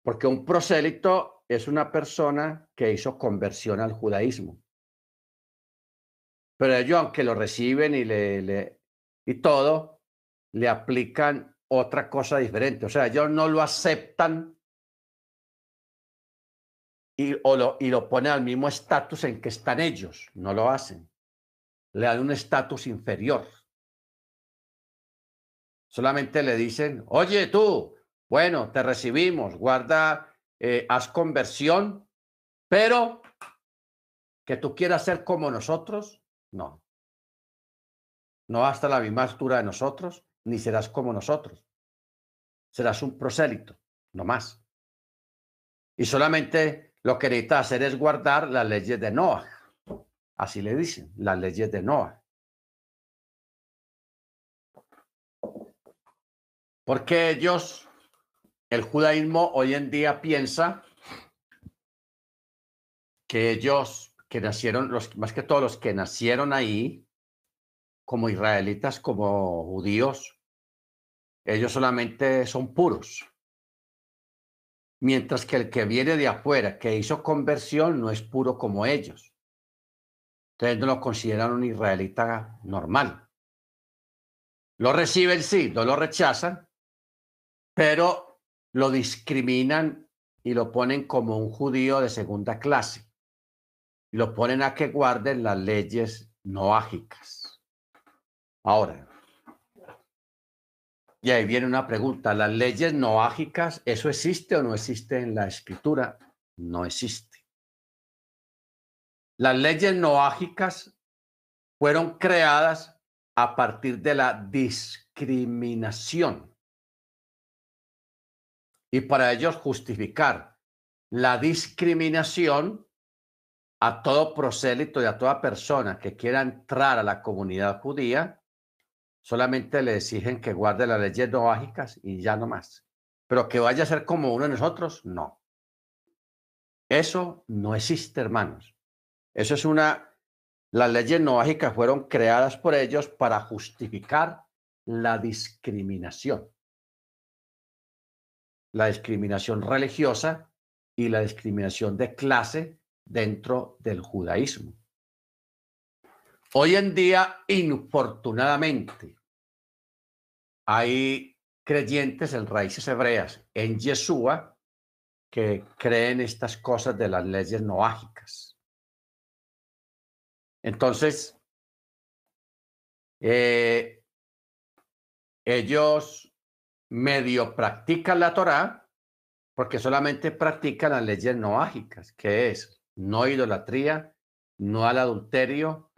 Porque un prosélito es una persona que hizo conversión al judaísmo. Pero ellos, aunque lo reciben y, le, le, y todo, le aplican otra cosa diferente. O sea, ellos no lo aceptan y, lo, y lo pone al mismo estatus en que están ellos. No lo hacen. Le dan un estatus inferior. Solamente le dicen, oye tú, bueno, te recibimos, guarda, eh, haz conversión, pero que tú quieras ser como nosotros, no. No hasta la misma altura de nosotros, ni serás como nosotros. Serás un prosélito, no más. Y solamente lo que necesita hacer es guardar las leyes de Noah. Así le dicen, las leyes de Noah. Porque ellos, el judaísmo hoy en día piensa que ellos que nacieron, los, más que todos los que nacieron ahí, como israelitas, como judíos, ellos solamente son puros. Mientras que el que viene de afuera, que hizo conversión, no es puro como ellos. Entonces no lo consideran un israelita normal. Lo reciben, sí, no lo rechazan, pero lo discriminan y lo ponen como un judío de segunda clase. Lo ponen a que guarden las leyes noágicas. Ahora, y ahí viene una pregunta, ¿las leyes noágicas, eso existe o no existe en la escritura? No existe. Las leyes noágicas fueron creadas a partir de la discriminación. Y para ellos justificar la discriminación a todo prosélito y a toda persona que quiera entrar a la comunidad judía, solamente le exigen que guarde las leyes noágicas y ya no más. Pero que vaya a ser como uno de nosotros, no. Eso no existe, hermanos. Eso es una... Las leyes noágicas fueron creadas por ellos para justificar la discriminación. La discriminación religiosa y la discriminación de clase dentro del judaísmo. Hoy en día, infortunadamente, hay creyentes en raíces hebreas, en Yeshua, que creen estas cosas de las leyes noágicas. Entonces, eh, ellos medio practican la Torá porque solamente practican las leyes noágicas, que es no idolatría, no al adulterio,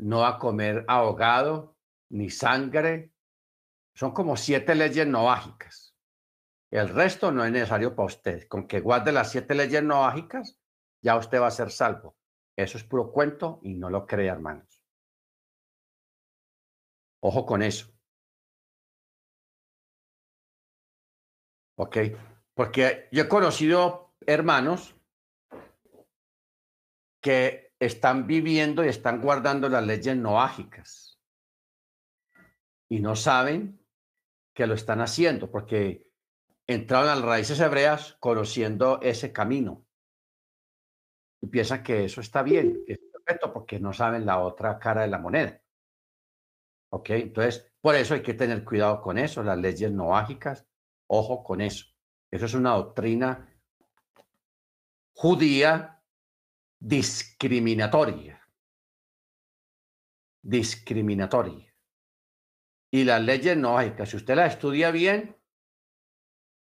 no a comer ahogado, ni sangre. Son como siete leyes noágicas. El resto no es necesario para usted. Con que guarde las siete leyes noágicas, ya usted va a ser salvo. Eso es puro cuento y no lo crea, hermanos. Ojo con eso. ¿Ok? Porque yo he conocido hermanos que están viviendo y están guardando las leyes noágicas y no saben que lo están haciendo porque entraron a las raíces hebreas conociendo ese camino y piensan que eso está bien, que es perfecto porque no saben la otra cara de la moneda. ¿Ok? Entonces, por eso hay que tener cuidado con eso, las leyes noágicas, ojo con eso. Eso es una doctrina judía discriminatoria. Discriminatoria. Y las leyes noágicas, si usted las estudia bien,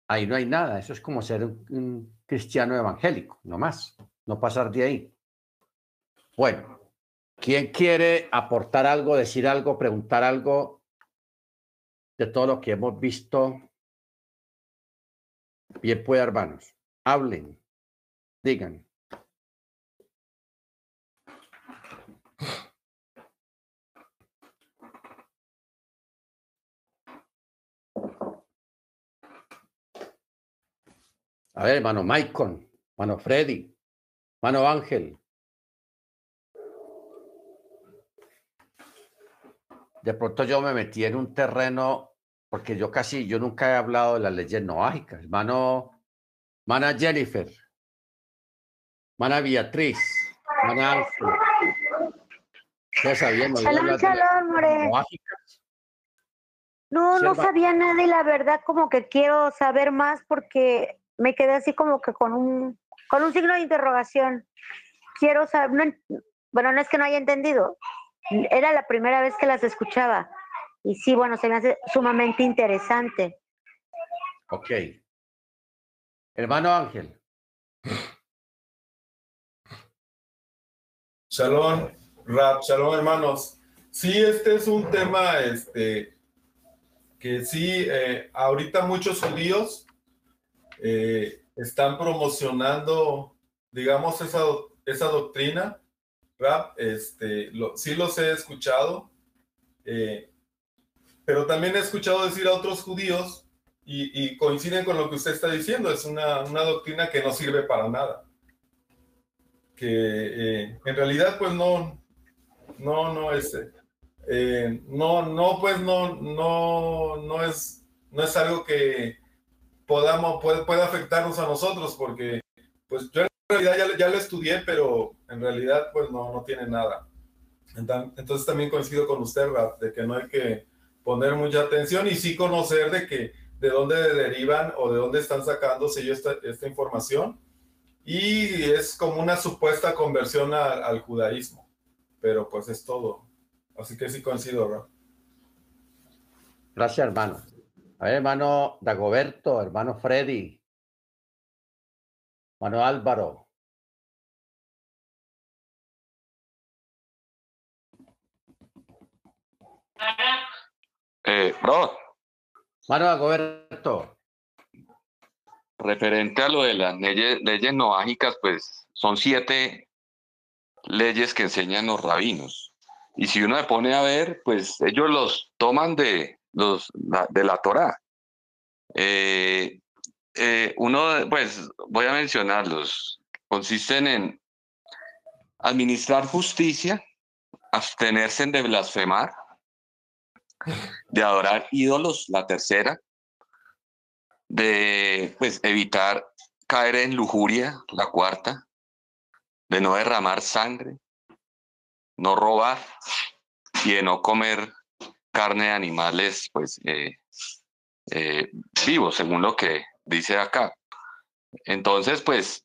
ahí no hay nada. Eso es como ser un, cristiano evangélico, no más, no pasar de ahí. Bueno, ¿quién quiere aportar algo, decir algo, preguntar algo de todo lo que hemos visto? Bien, pues, hermanos, hablen, digan. A ver, hermano Maicon, hermano Freddy, hermano Ángel. De pronto yo me metí en un terreno, porque yo casi, yo nunca he hablado de las leyes noágicas. Hermano, hermana Jennifer, hermana Beatriz, hermana Ángel. ¿Qué sabían? Shalom, No, no sabía nada y la verdad como que quiero saber más porque me quedé así como que con un, con un signo de interrogación. Quiero saber, bueno, no es que no haya entendido, era la primera vez que las escuchaba. Y sí, bueno, se me hace sumamente interesante. Ok. Hermano Ángel. Shalom, Rap, shalom hermanos. Sí, este es un tema este, que sí, eh, ahorita muchos judíos eh, están promocionando, digamos, esa, esa doctrina, rap, este, sí los he escuchado, eh, pero también he escuchado decir a otros judíos y, coinciden con lo que usted está diciendo, es una, una doctrina que no sirve para nada, que eh, en realidad pues no, no, no es, no, no, pues no, no, no es, no es algo que, podamos, puede, puede afectarnos a nosotros, porque pues yo en realidad ya, ya lo estudié, pero en realidad pues no, no tiene nada. Entonces también coincido con usted, de que no hay que poner mucha atención y sí conocer de que de dónde derivan o de dónde están sacándose esta, esta información. Y es como una supuesta conversión al judaísmo, pero pues es todo. Así que sí coincido, Raf. Gracias, hermano. A ver, hermano Dagoberto, hermano Freddy, hermano Álvaro. Eh, bro. Hermano Dagoberto. Referente a lo de las leyes, leyes noágicas, pues son siete leyes que enseñan los rabinos. Y si uno se pone a ver, pues ellos los toman de, los, de la Torah. Eh, eh, uno, pues voy a mencionarlos, consisten en administrar justicia, abstenerse de blasfemar, de adorar ídolos, la tercera, de pues evitar caer en lujuria, la cuarta, de no derramar sangre, no robar y de no comer carne de animales, pues, eh, eh, vivos, según lo que dice acá. Entonces, pues,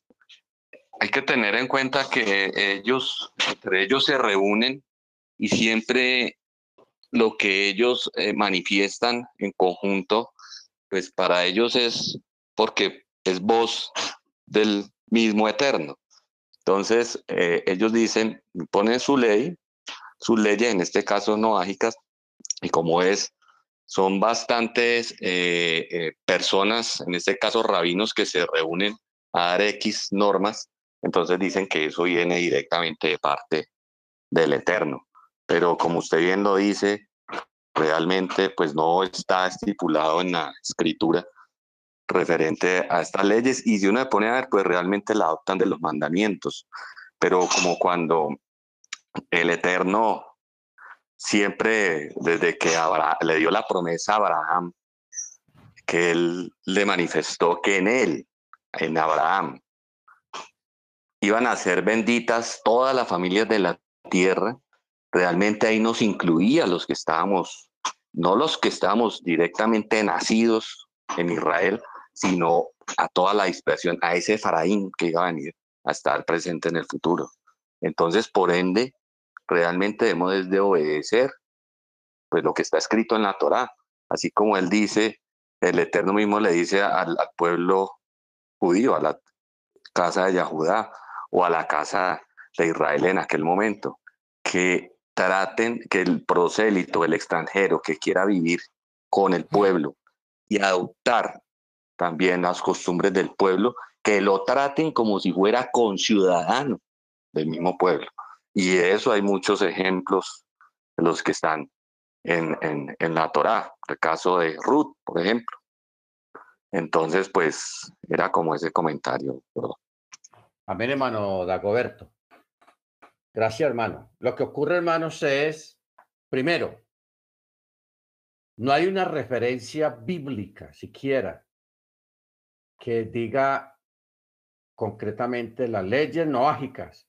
hay que tener en cuenta que ellos, entre ellos se reúnen y siempre lo que ellos eh, manifiestan en conjunto, pues para ellos es porque es voz del mismo eterno. Entonces, ellos dicen, ponen su ley, sus leyes, en este caso noágicas, y como es, son bastantes eh, personas, en este caso rabinos, que se reúnen a dar X normas, entonces dicen que eso viene directamente de parte del Eterno. Pero como usted bien lo dice, realmente pues no está estipulado en la escritura referente a estas leyes y si uno se pone a ver pues realmente la adoptan de los mandamientos. Pero como cuando el Eterno siempre desde que le dio la promesa a Abraham, que él le manifestó que en él, en Abraham, iban a ser benditas todas las familias de la tierra, realmente ahí nos incluía los que estábamos, no los que estábamos directamente nacidos en Israel, sino a toda la dispersión, a ese faraín que iba a venir a estar presente en el futuro. Entonces, por ende, realmente debemos de obedecer pues lo que está escrito en la Torá, así como él dice, el Eterno mismo le dice al, pueblo judío, a la casa de Yahudá, o a la casa de Israel en aquel momento, que traten que el prosélito, el extranjero que quiera vivir con el pueblo y adoptar también las costumbres del pueblo, que lo traten como si fuera conciudadano del mismo pueblo. Y eso hay muchos ejemplos de los que están en, en, la Torá, el caso de Ruth, por ejemplo. Entonces, pues era como ese comentario. Amén, hermano Dagoberto. Gracias, hermano. Lo que ocurre, hermanos, es, primero, no hay una referencia bíblica siquiera que diga concretamente las leyes noágicas.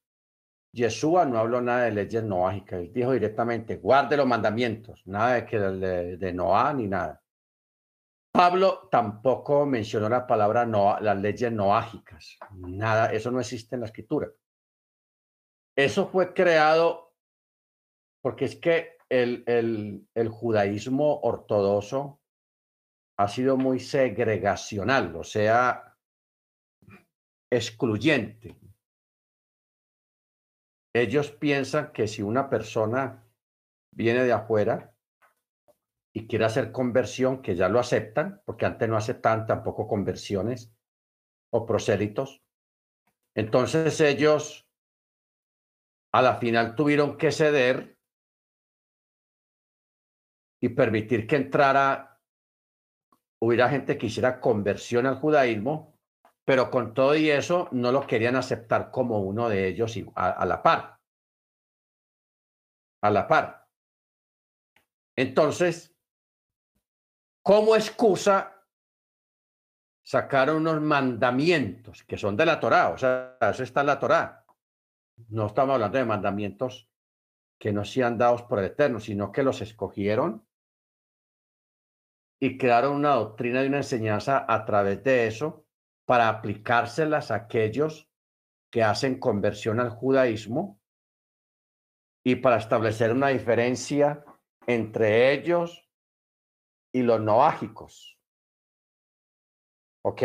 Yeshua no habló nada de leyes noágicas. Él dijo directamente, guarde los mandamientos, nada de, que de, ni nada. Pablo tampoco mencionó la palabra no, las leyes noágicas. Nada, eso no existe en la escritura. Eso fue creado porque es que el, el, el judaísmo ortodoxo ha sido muy segregacional, o sea, excluyente. Ellos piensan que si una persona viene de afuera, y quiere hacer conversión, que ya lo aceptan, porque antes no aceptaban tampoco conversiones o prosélitos. Entonces ellos a la final tuvieron que ceder y permitir que entrara, hubiera gente que hiciera conversión al judaísmo, pero con todo y eso no lo querían aceptar como uno de ellos a, la par. A la par. Entonces, como excusa sacaron unos mandamientos que son de la Torá, o sea, eso está en la Torá. No estamos hablando de mandamientos que no sean dados por el Eterno, sino que los escogieron y crearon una doctrina y una enseñanza a través de eso para aplicárselas a aquellos que hacen conversión al judaísmo y para establecer una diferencia entre ellos y los noágicos. ¿Ok?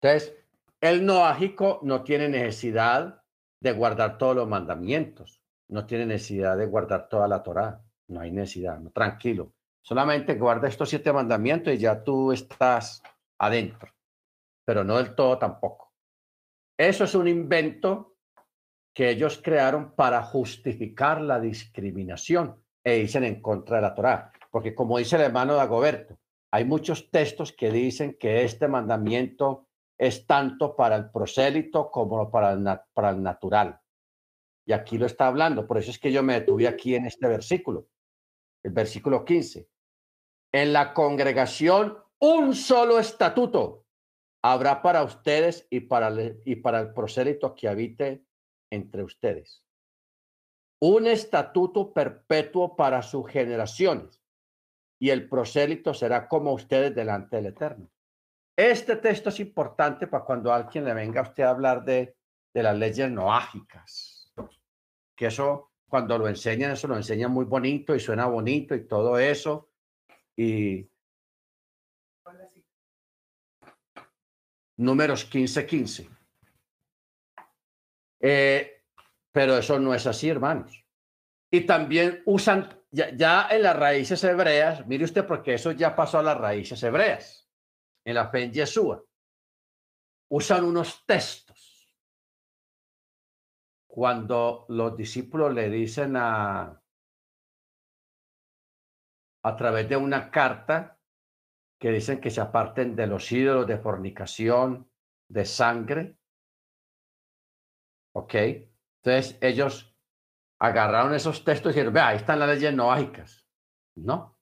Entonces, el noágico no tiene necesidad de guardar todos los mandamientos, no tiene necesidad de guardar toda la Torá, no hay necesidad, tranquilo. Solamente guarda estos siete mandamientos y ya tú estás adentro, pero no del todo tampoco. Eso es un invento que ellos crearon para justificar la discriminación e dicen en contra de la Torá. Porque como dice el hermano Dagoberto, hay muchos textos que dicen que este mandamiento es tanto para el prosélito como para el, para el natural. Y aquí lo está hablando. Por eso es que yo me detuve aquí en este versículo, el versículo 15. En la congregación, un solo estatuto habrá para ustedes y para, y para el prosélito que habite entre ustedes. Un estatuto perpetuo para sus generaciones y el prosélito será como ustedes delante del Eterno. Este texto es importante para cuando alguien le venga a usted a hablar de, de las leyes noágicas, que eso cuando lo enseñan, eso lo enseñan muy bonito y suena bonito y todo eso. Y números 15, 15. Eh, pero eso no es así, hermanos. Y también usan, ya, en las raíces hebreas, mire usted, porque eso ya pasó a las raíces hebreas, en la fe en Yeshua. Usan unos textos. Cuando los discípulos le dicen a, a través de una carta, que dicen que se aparten de los ídolos de fornicación, de sangre. ¿Ok? Entonces ellos agarraron esos textos y dijeron, vea, ahí están las leyes noágicas. No.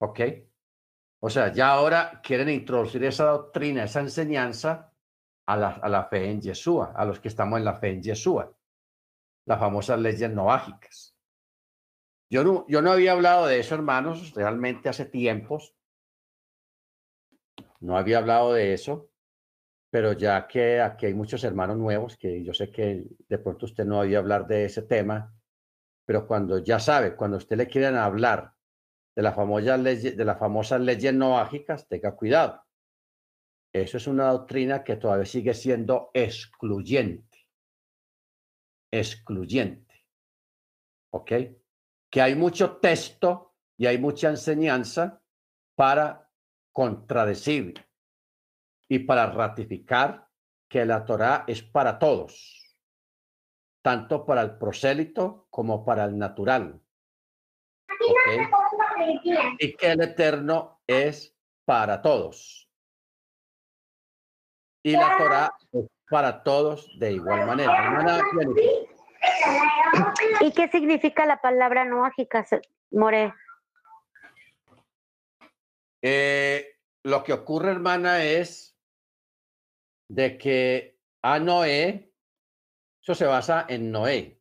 ¿Ok? O sea, ya ahora quieren introducir esa doctrina, esa enseñanza a la, a la fe en Yeshua, a los que estamos en la fe en Yeshua. Las famosas leyes noágicas. Yo no, yo no había hablado de eso, hermanos, realmente hace tiempos. No había hablado de eso, pero ya que aquí hay muchos hermanos nuevos, que yo sé que de pronto usted no había hablar de ese tema, pero cuando ya sabe, cuando usted le quieren hablar de la famosa ley, de las famosas leyes noágicas, tenga cuidado. Eso es una doctrina que todavía sigue siendo excluyente. Excluyente. ¿Ok? Que hay mucho texto y hay mucha enseñanza para contradecir y para ratificar que la Torá es para todos, tanto para el prosélito como para el natural. Y que el eterno es para todos. Y la Torá es para todos de igual manera. ¿Y qué significa la palabra noágica, More? Eh, lo que ocurre, hermana, es de que a Noé, eso se basa en Noé.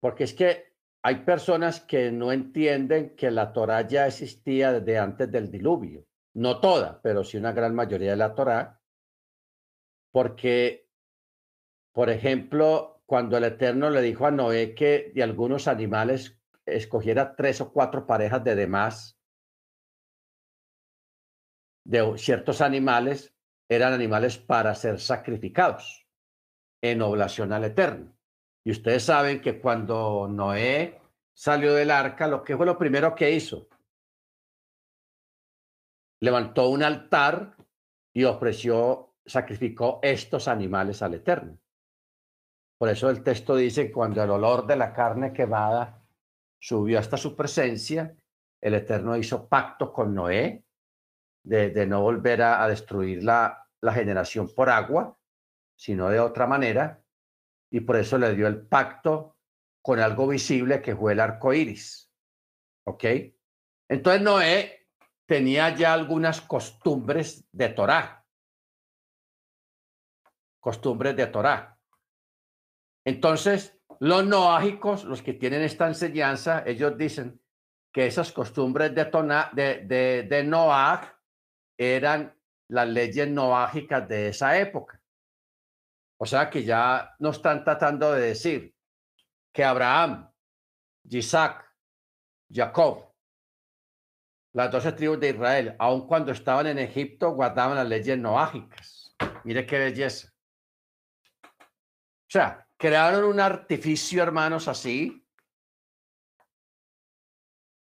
Porque es que hay personas que no entienden que la Torah ya existía desde antes del diluvio. No toda, pero sí una gran mayoría de la Torah. Porque por ejemplo, cuando el Eterno le dijo a Noé que de algunos animales escogiera tres o cuatro parejas de demás, de ciertos animales, eran animales para ser sacrificados en oblación al Eterno. Y ustedes saben que cuando Noé salió del arca, lo que fue lo primero que hizo, levantó un altar y ofreció, sacrificó estos animales al Eterno. Por eso el texto dice que cuando el olor de la carne quemada subió hasta su presencia, el Eterno hizo pacto con Noé de, no volver a, destruir la, la generación por agua, sino de otra manera, y por eso le dio el pacto con algo visible que fue el arco iris. ¿Ok? Entonces Noé tenía ya algunas costumbres de Torah. Costumbres de Torah. Entonces, los noágicos, los que tienen esta enseñanza, ellos dicen que esas costumbres de, de, de, Noah eran las leyes noágicas de esa época. O sea que ya no están tratando de decir que Abraham, Isaac, Jacob, las doce tribus de Israel, aun cuando estaban en Egipto, guardaban las leyes noágicas. Mire qué belleza. O sea, crearon un artificio, hermanos, así,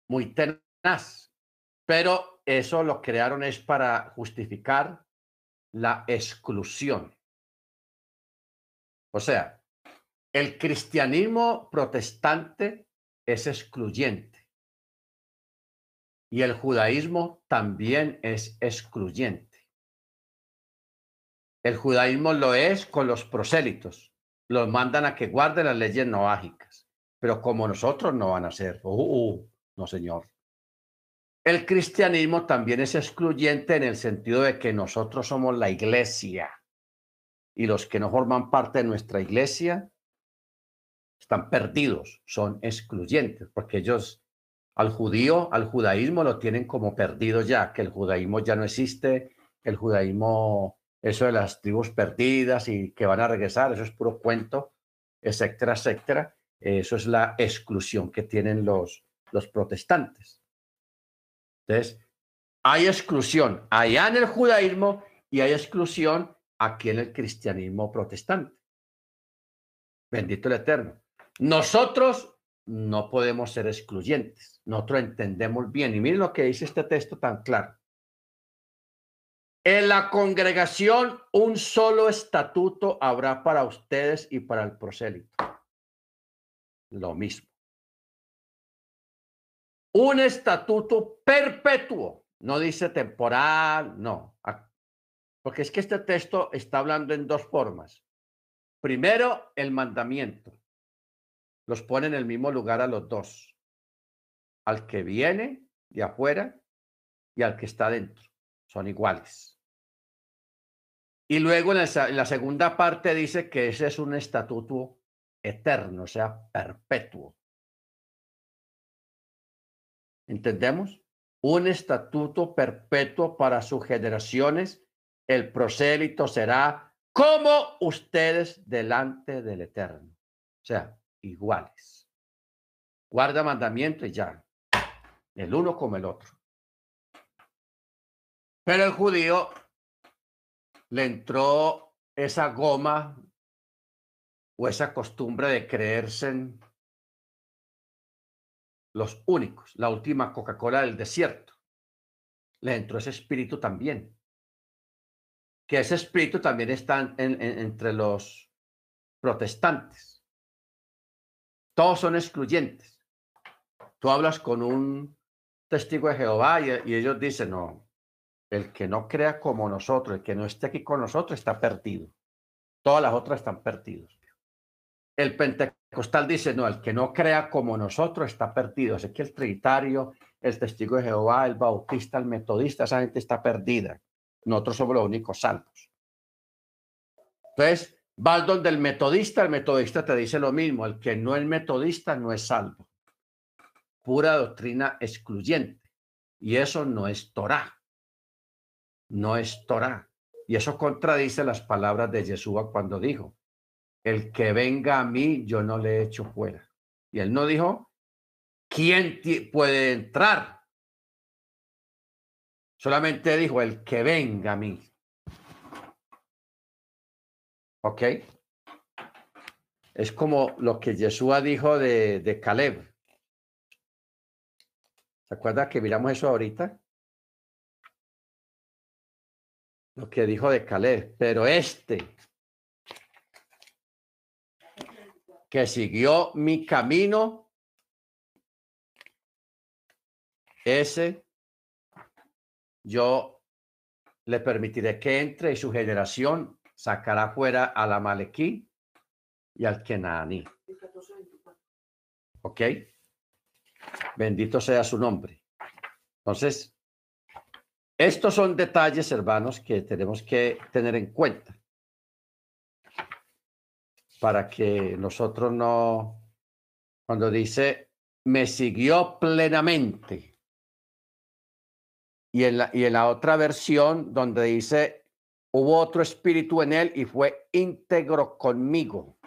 muy tenaz, pero eso lo crearon es para justificar la exclusión. O sea, el cristianismo protestante es excluyente y el judaísmo también es excluyente. El judaísmo lo es con los prosélitos, los mandan a que guarden las leyes noágicas. Pero como nosotros no van a ser, uh, no señor. El cristianismo también es excluyente en el sentido de que nosotros somos la iglesia y los que no forman parte de nuestra iglesia están perdidos, son excluyentes, porque ellos al judío, al judaísmo lo tienen como perdido ya, que el judaísmo ya no existe, el judaísmo, eso de las tribus perdidas y que van a regresar, eso es puro cuento, etcétera, etcétera. Eso es la exclusión que tienen los, los protestantes. Entonces, hay exclusión allá en el judaísmo y hay exclusión aquí en el cristianismo protestante. Bendito el Eterno. Nosotros no podemos ser excluyentes. Nosotros entendemos bien. Y miren lo que dice este texto tan claro. En la congregación un solo estatuto habrá para ustedes y para el prosélito. Lo mismo. Un estatuto perpetuo, no dice temporal, no. Porque es que este texto está hablando en dos formas. Primero, el mandamiento. Los pone en el mismo lugar a los dos. Al que viene de afuera y al que está dentro son iguales. Y luego en la, segunda parte dice que ese es un estatuto eterno, o sea, perpetuo. ¿Entendemos? Un estatuto perpetuo para sus generaciones. El prosélito será como ustedes delante del eterno. O sea, iguales. Guarda mandamiento y ya. El uno como el otro. Pero el judío le entró esa goma o esa costumbre de creerse en los únicos, la última Coca-Cola del desierto. Le entró ese espíritu también. Que ese espíritu también está entre los protestantes. Todos son excluyentes. Tú hablas con un testigo de Jehová y ellos dicen, no, el que no crea como nosotros, el que no esté aquí con nosotros, está perdido. Todas las otras están perdidos. El pentecostal dice, no, el que no crea como nosotros está perdido. Así que el trinitario, el testigo de Jehová, el bautista, el metodista, esa gente está perdida. Nosotros somos los únicos salvos. Entonces, vas donde el metodista, el metodista te dice lo mismo, el que no es metodista no es salvo. Pura doctrina excluyente. Y eso no es Torah no es Torah. Y eso contradice las palabras de Yeshua cuando dijo, el que venga a mí, yo no le echo fuera. Y él no dijo, ¿quién puede entrar? Solamente dijo, el que venga a mí. ¿Ok? Es como lo que Yeshua dijo de, de Caleb. ¿Se acuerda que miramos eso ahorita? Lo que dijo de Caleb, pero este que siguió mi camino, ese yo le permitiré que entre y su generación sacará fuera al Amalequí y al Kenaní. ¿Ok? Bendito sea su nombre. Entonces, estos son detalles, hermanos, que tenemos que tener en cuenta para que nosotros no, cuando dice, me siguió plenamente, y en la, y en la otra versión donde dice, hubo otro espíritu en él y fue íntegro conmigo.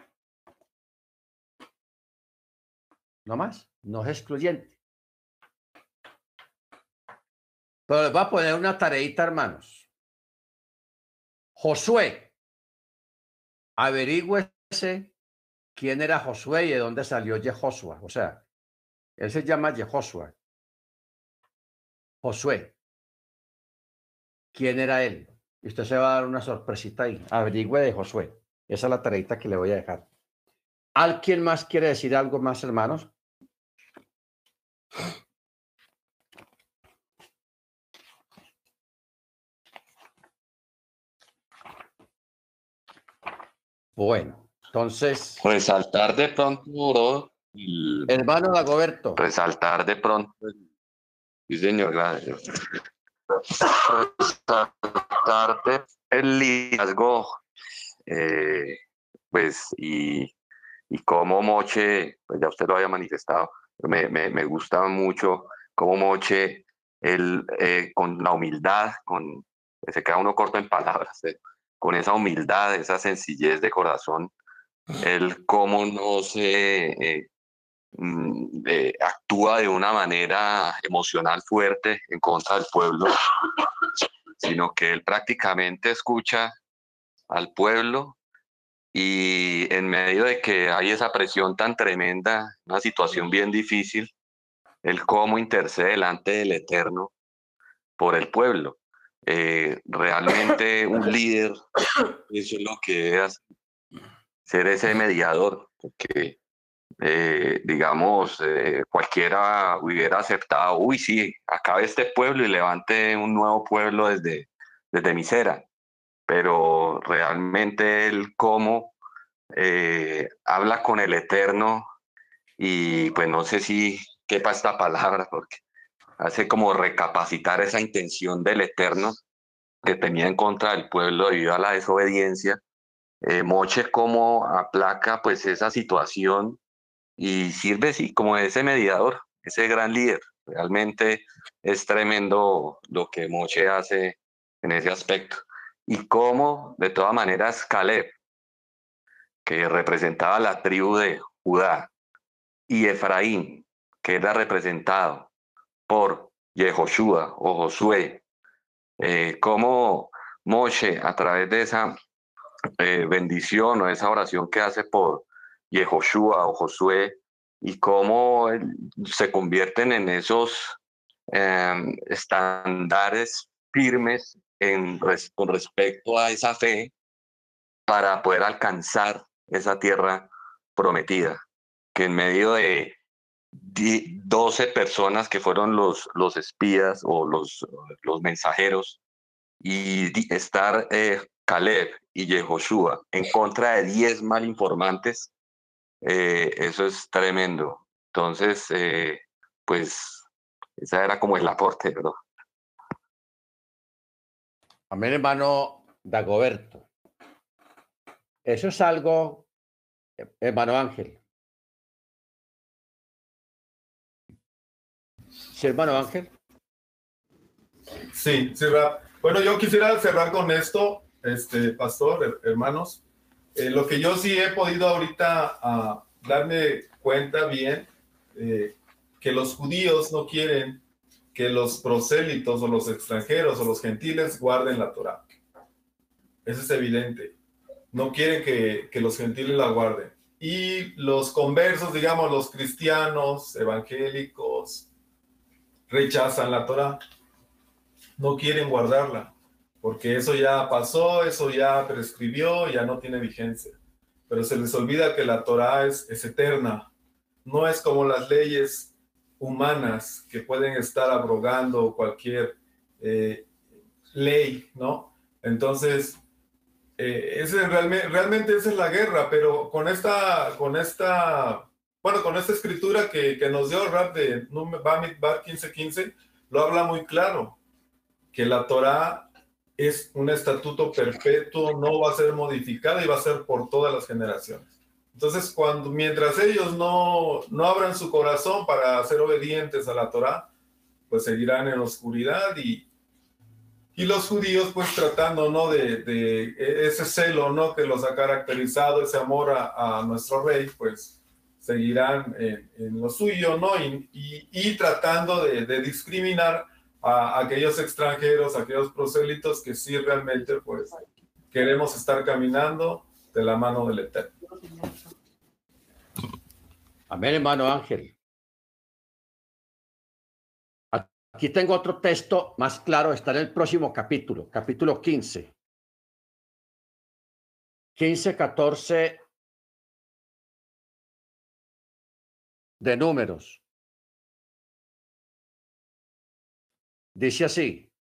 No más, no es excluyente. Pero les voy a poner una tareita, hermanos. Josué, averigüese quién era Josué y de dónde salió Jehoshua. O sea, él se llama Jehoshua. Josué. ¿Quién era él? Y usted se va a dar una sorpresita ahí. Averigüe de Josué. Esa es la tareita que le voy a dejar. ¿Alguien más quiere decir algo más, hermanos? Bueno, entonces. Resaltar de pronto, Hermano Dagoberto. Resaltar de pronto Sí, señor, gracias. el liderazgo, eh, pues, y, y cómo Moche, pues ya usted lo había manifestado, me, me, me gusta mucho cómo Moche, él, eh, con la humildad, con, se queda uno corto en palabras, eh, con esa humildad, esa sencillez de corazón, él cómo no se Mm, actúa de una manera emocional fuerte en contra del pueblo, sino que él prácticamente escucha al pueblo y en medio de que hay esa presión tan tremenda, una situación bien difícil, él cómo intercede delante del Eterno por el pueblo. Eh, realmente un líder, eso es lo que es ser ese mediador, porque eh, digamos, eh, cualquiera hubiera aceptado, uy, sí, acabe este pueblo y levante un nuevo pueblo desde, desde misera. Pero realmente él como eh, habla con el Eterno y pues no sé si quepa esta palabra porque hace como recapacitar esa intención del Eterno que tenía en contra del pueblo debido a la desobediencia. Moche como aplaca pues esa situación y sirve, sí, como ese mediador, ese gran líder. Realmente es tremendo lo que Moche hace en ese aspecto. Y cómo, de todas maneras, Caleb, que representaba la tribu de Judá, y Efraín, que era representado por Yehoshua o Josué, eh, cómo Moshe, a través de esa eh, bendición o esa oración que hace por Yehoshua o Josué y cómo se convierten en esos em, estándares firmes con respecto a esa fe para poder alcanzar esa tierra prometida, que en medio de 12 personas que fueron los, los espías o los, los mensajeros y estar eh, Caleb y Yehoshua en contra de 10 mal informantes, eh, eso es tremendo. Entonces, eh, pues, esa era como el aporte, ¿verdad? Amén, hermano Dagoberto. Eso es algo, hermano Ángel. ¿Sí, hermano Ángel? Sí, sí, Bueno, yo quisiera cerrar con esto, este, pastor, hermanos. Eh, lo que yo sí he podido ahorita uh, darme cuenta bien, eh, que los judíos no quieren que los prosélitos o los extranjeros o los gentiles guarden la Torah. Eso es evidente. No quieren que, que los gentiles la guarden. Y los conversos, digamos, los cristianos, evangélicos, rechazan la Torah. No quieren guardarla porque eso ya pasó, eso ya prescribió, ya no tiene vigencia. Pero se les olvida que la Torah es, eterna, no es como las leyes humanas que pueden estar abrogando cualquier eh, ley, ¿no? Entonces, eh, ese realmente, realmente esa es la guerra, pero con esta, con esta, bueno, con esta escritura que, que nos dio Rab de Bamidbar 1515, lo habla muy claro, que la Torah es un estatuto perpetuo, no va a ser modificado y va a ser por todas las generaciones. Entonces, cuando, mientras ellos no, no abran su corazón para ser obedientes a la Torah, pues seguirán en oscuridad y, y los judíos pues tratando, ¿no? De, de ese celo, ¿no? Que los ha caracterizado, ese amor a, a nuestro rey, pues seguirán en, lo suyo, ¿no? Y, tratando de, de discriminar a aquellos extranjeros, a aquellos prosélitos que sí realmente pues queremos estar caminando de la mano del Eterno. Amén, hermano Ángel. Aquí tengo otro texto más claro, está en el próximo capítulo, capítulo 15. 15, 14 de números. Dice así,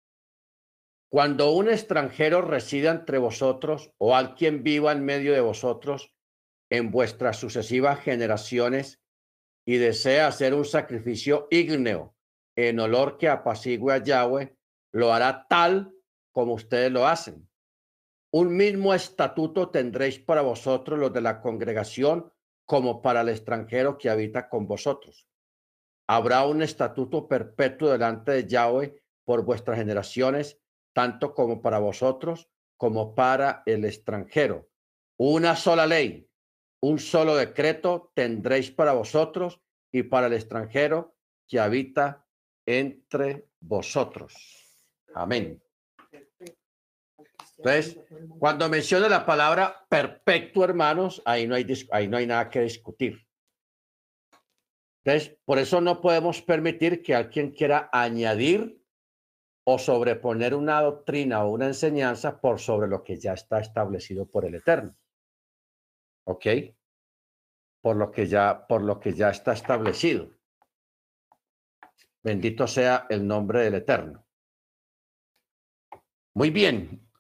cuando un extranjero resida entre vosotros o alguien viva en medio de vosotros en vuestras sucesivas generaciones y desea hacer un sacrificio ígneo en olor que apacigüe a Yahweh, lo hará tal como ustedes lo hacen. Un mismo estatuto tendréis para vosotros los de la congregación como para el extranjero que habita con vosotros. Habrá un estatuto perpetuo delante de Yahweh por vuestras generaciones, tanto como para vosotros como para el extranjero. Una sola ley, un solo decreto tendréis para vosotros y para el extranjero que habita entre vosotros. Amén. Entonces, cuando menciona la palabra perpetuo, hermanos, ahí no hay, ahí no hay nada que discutir. Entonces, por eso no podemos permitir que alguien quiera añadir o sobreponer una doctrina o una enseñanza por sobre lo que ya está establecido por el Eterno. ¿Ok? Por lo que ya, por lo que ya está establecido. Bendito sea el nombre del Eterno. Muy bien.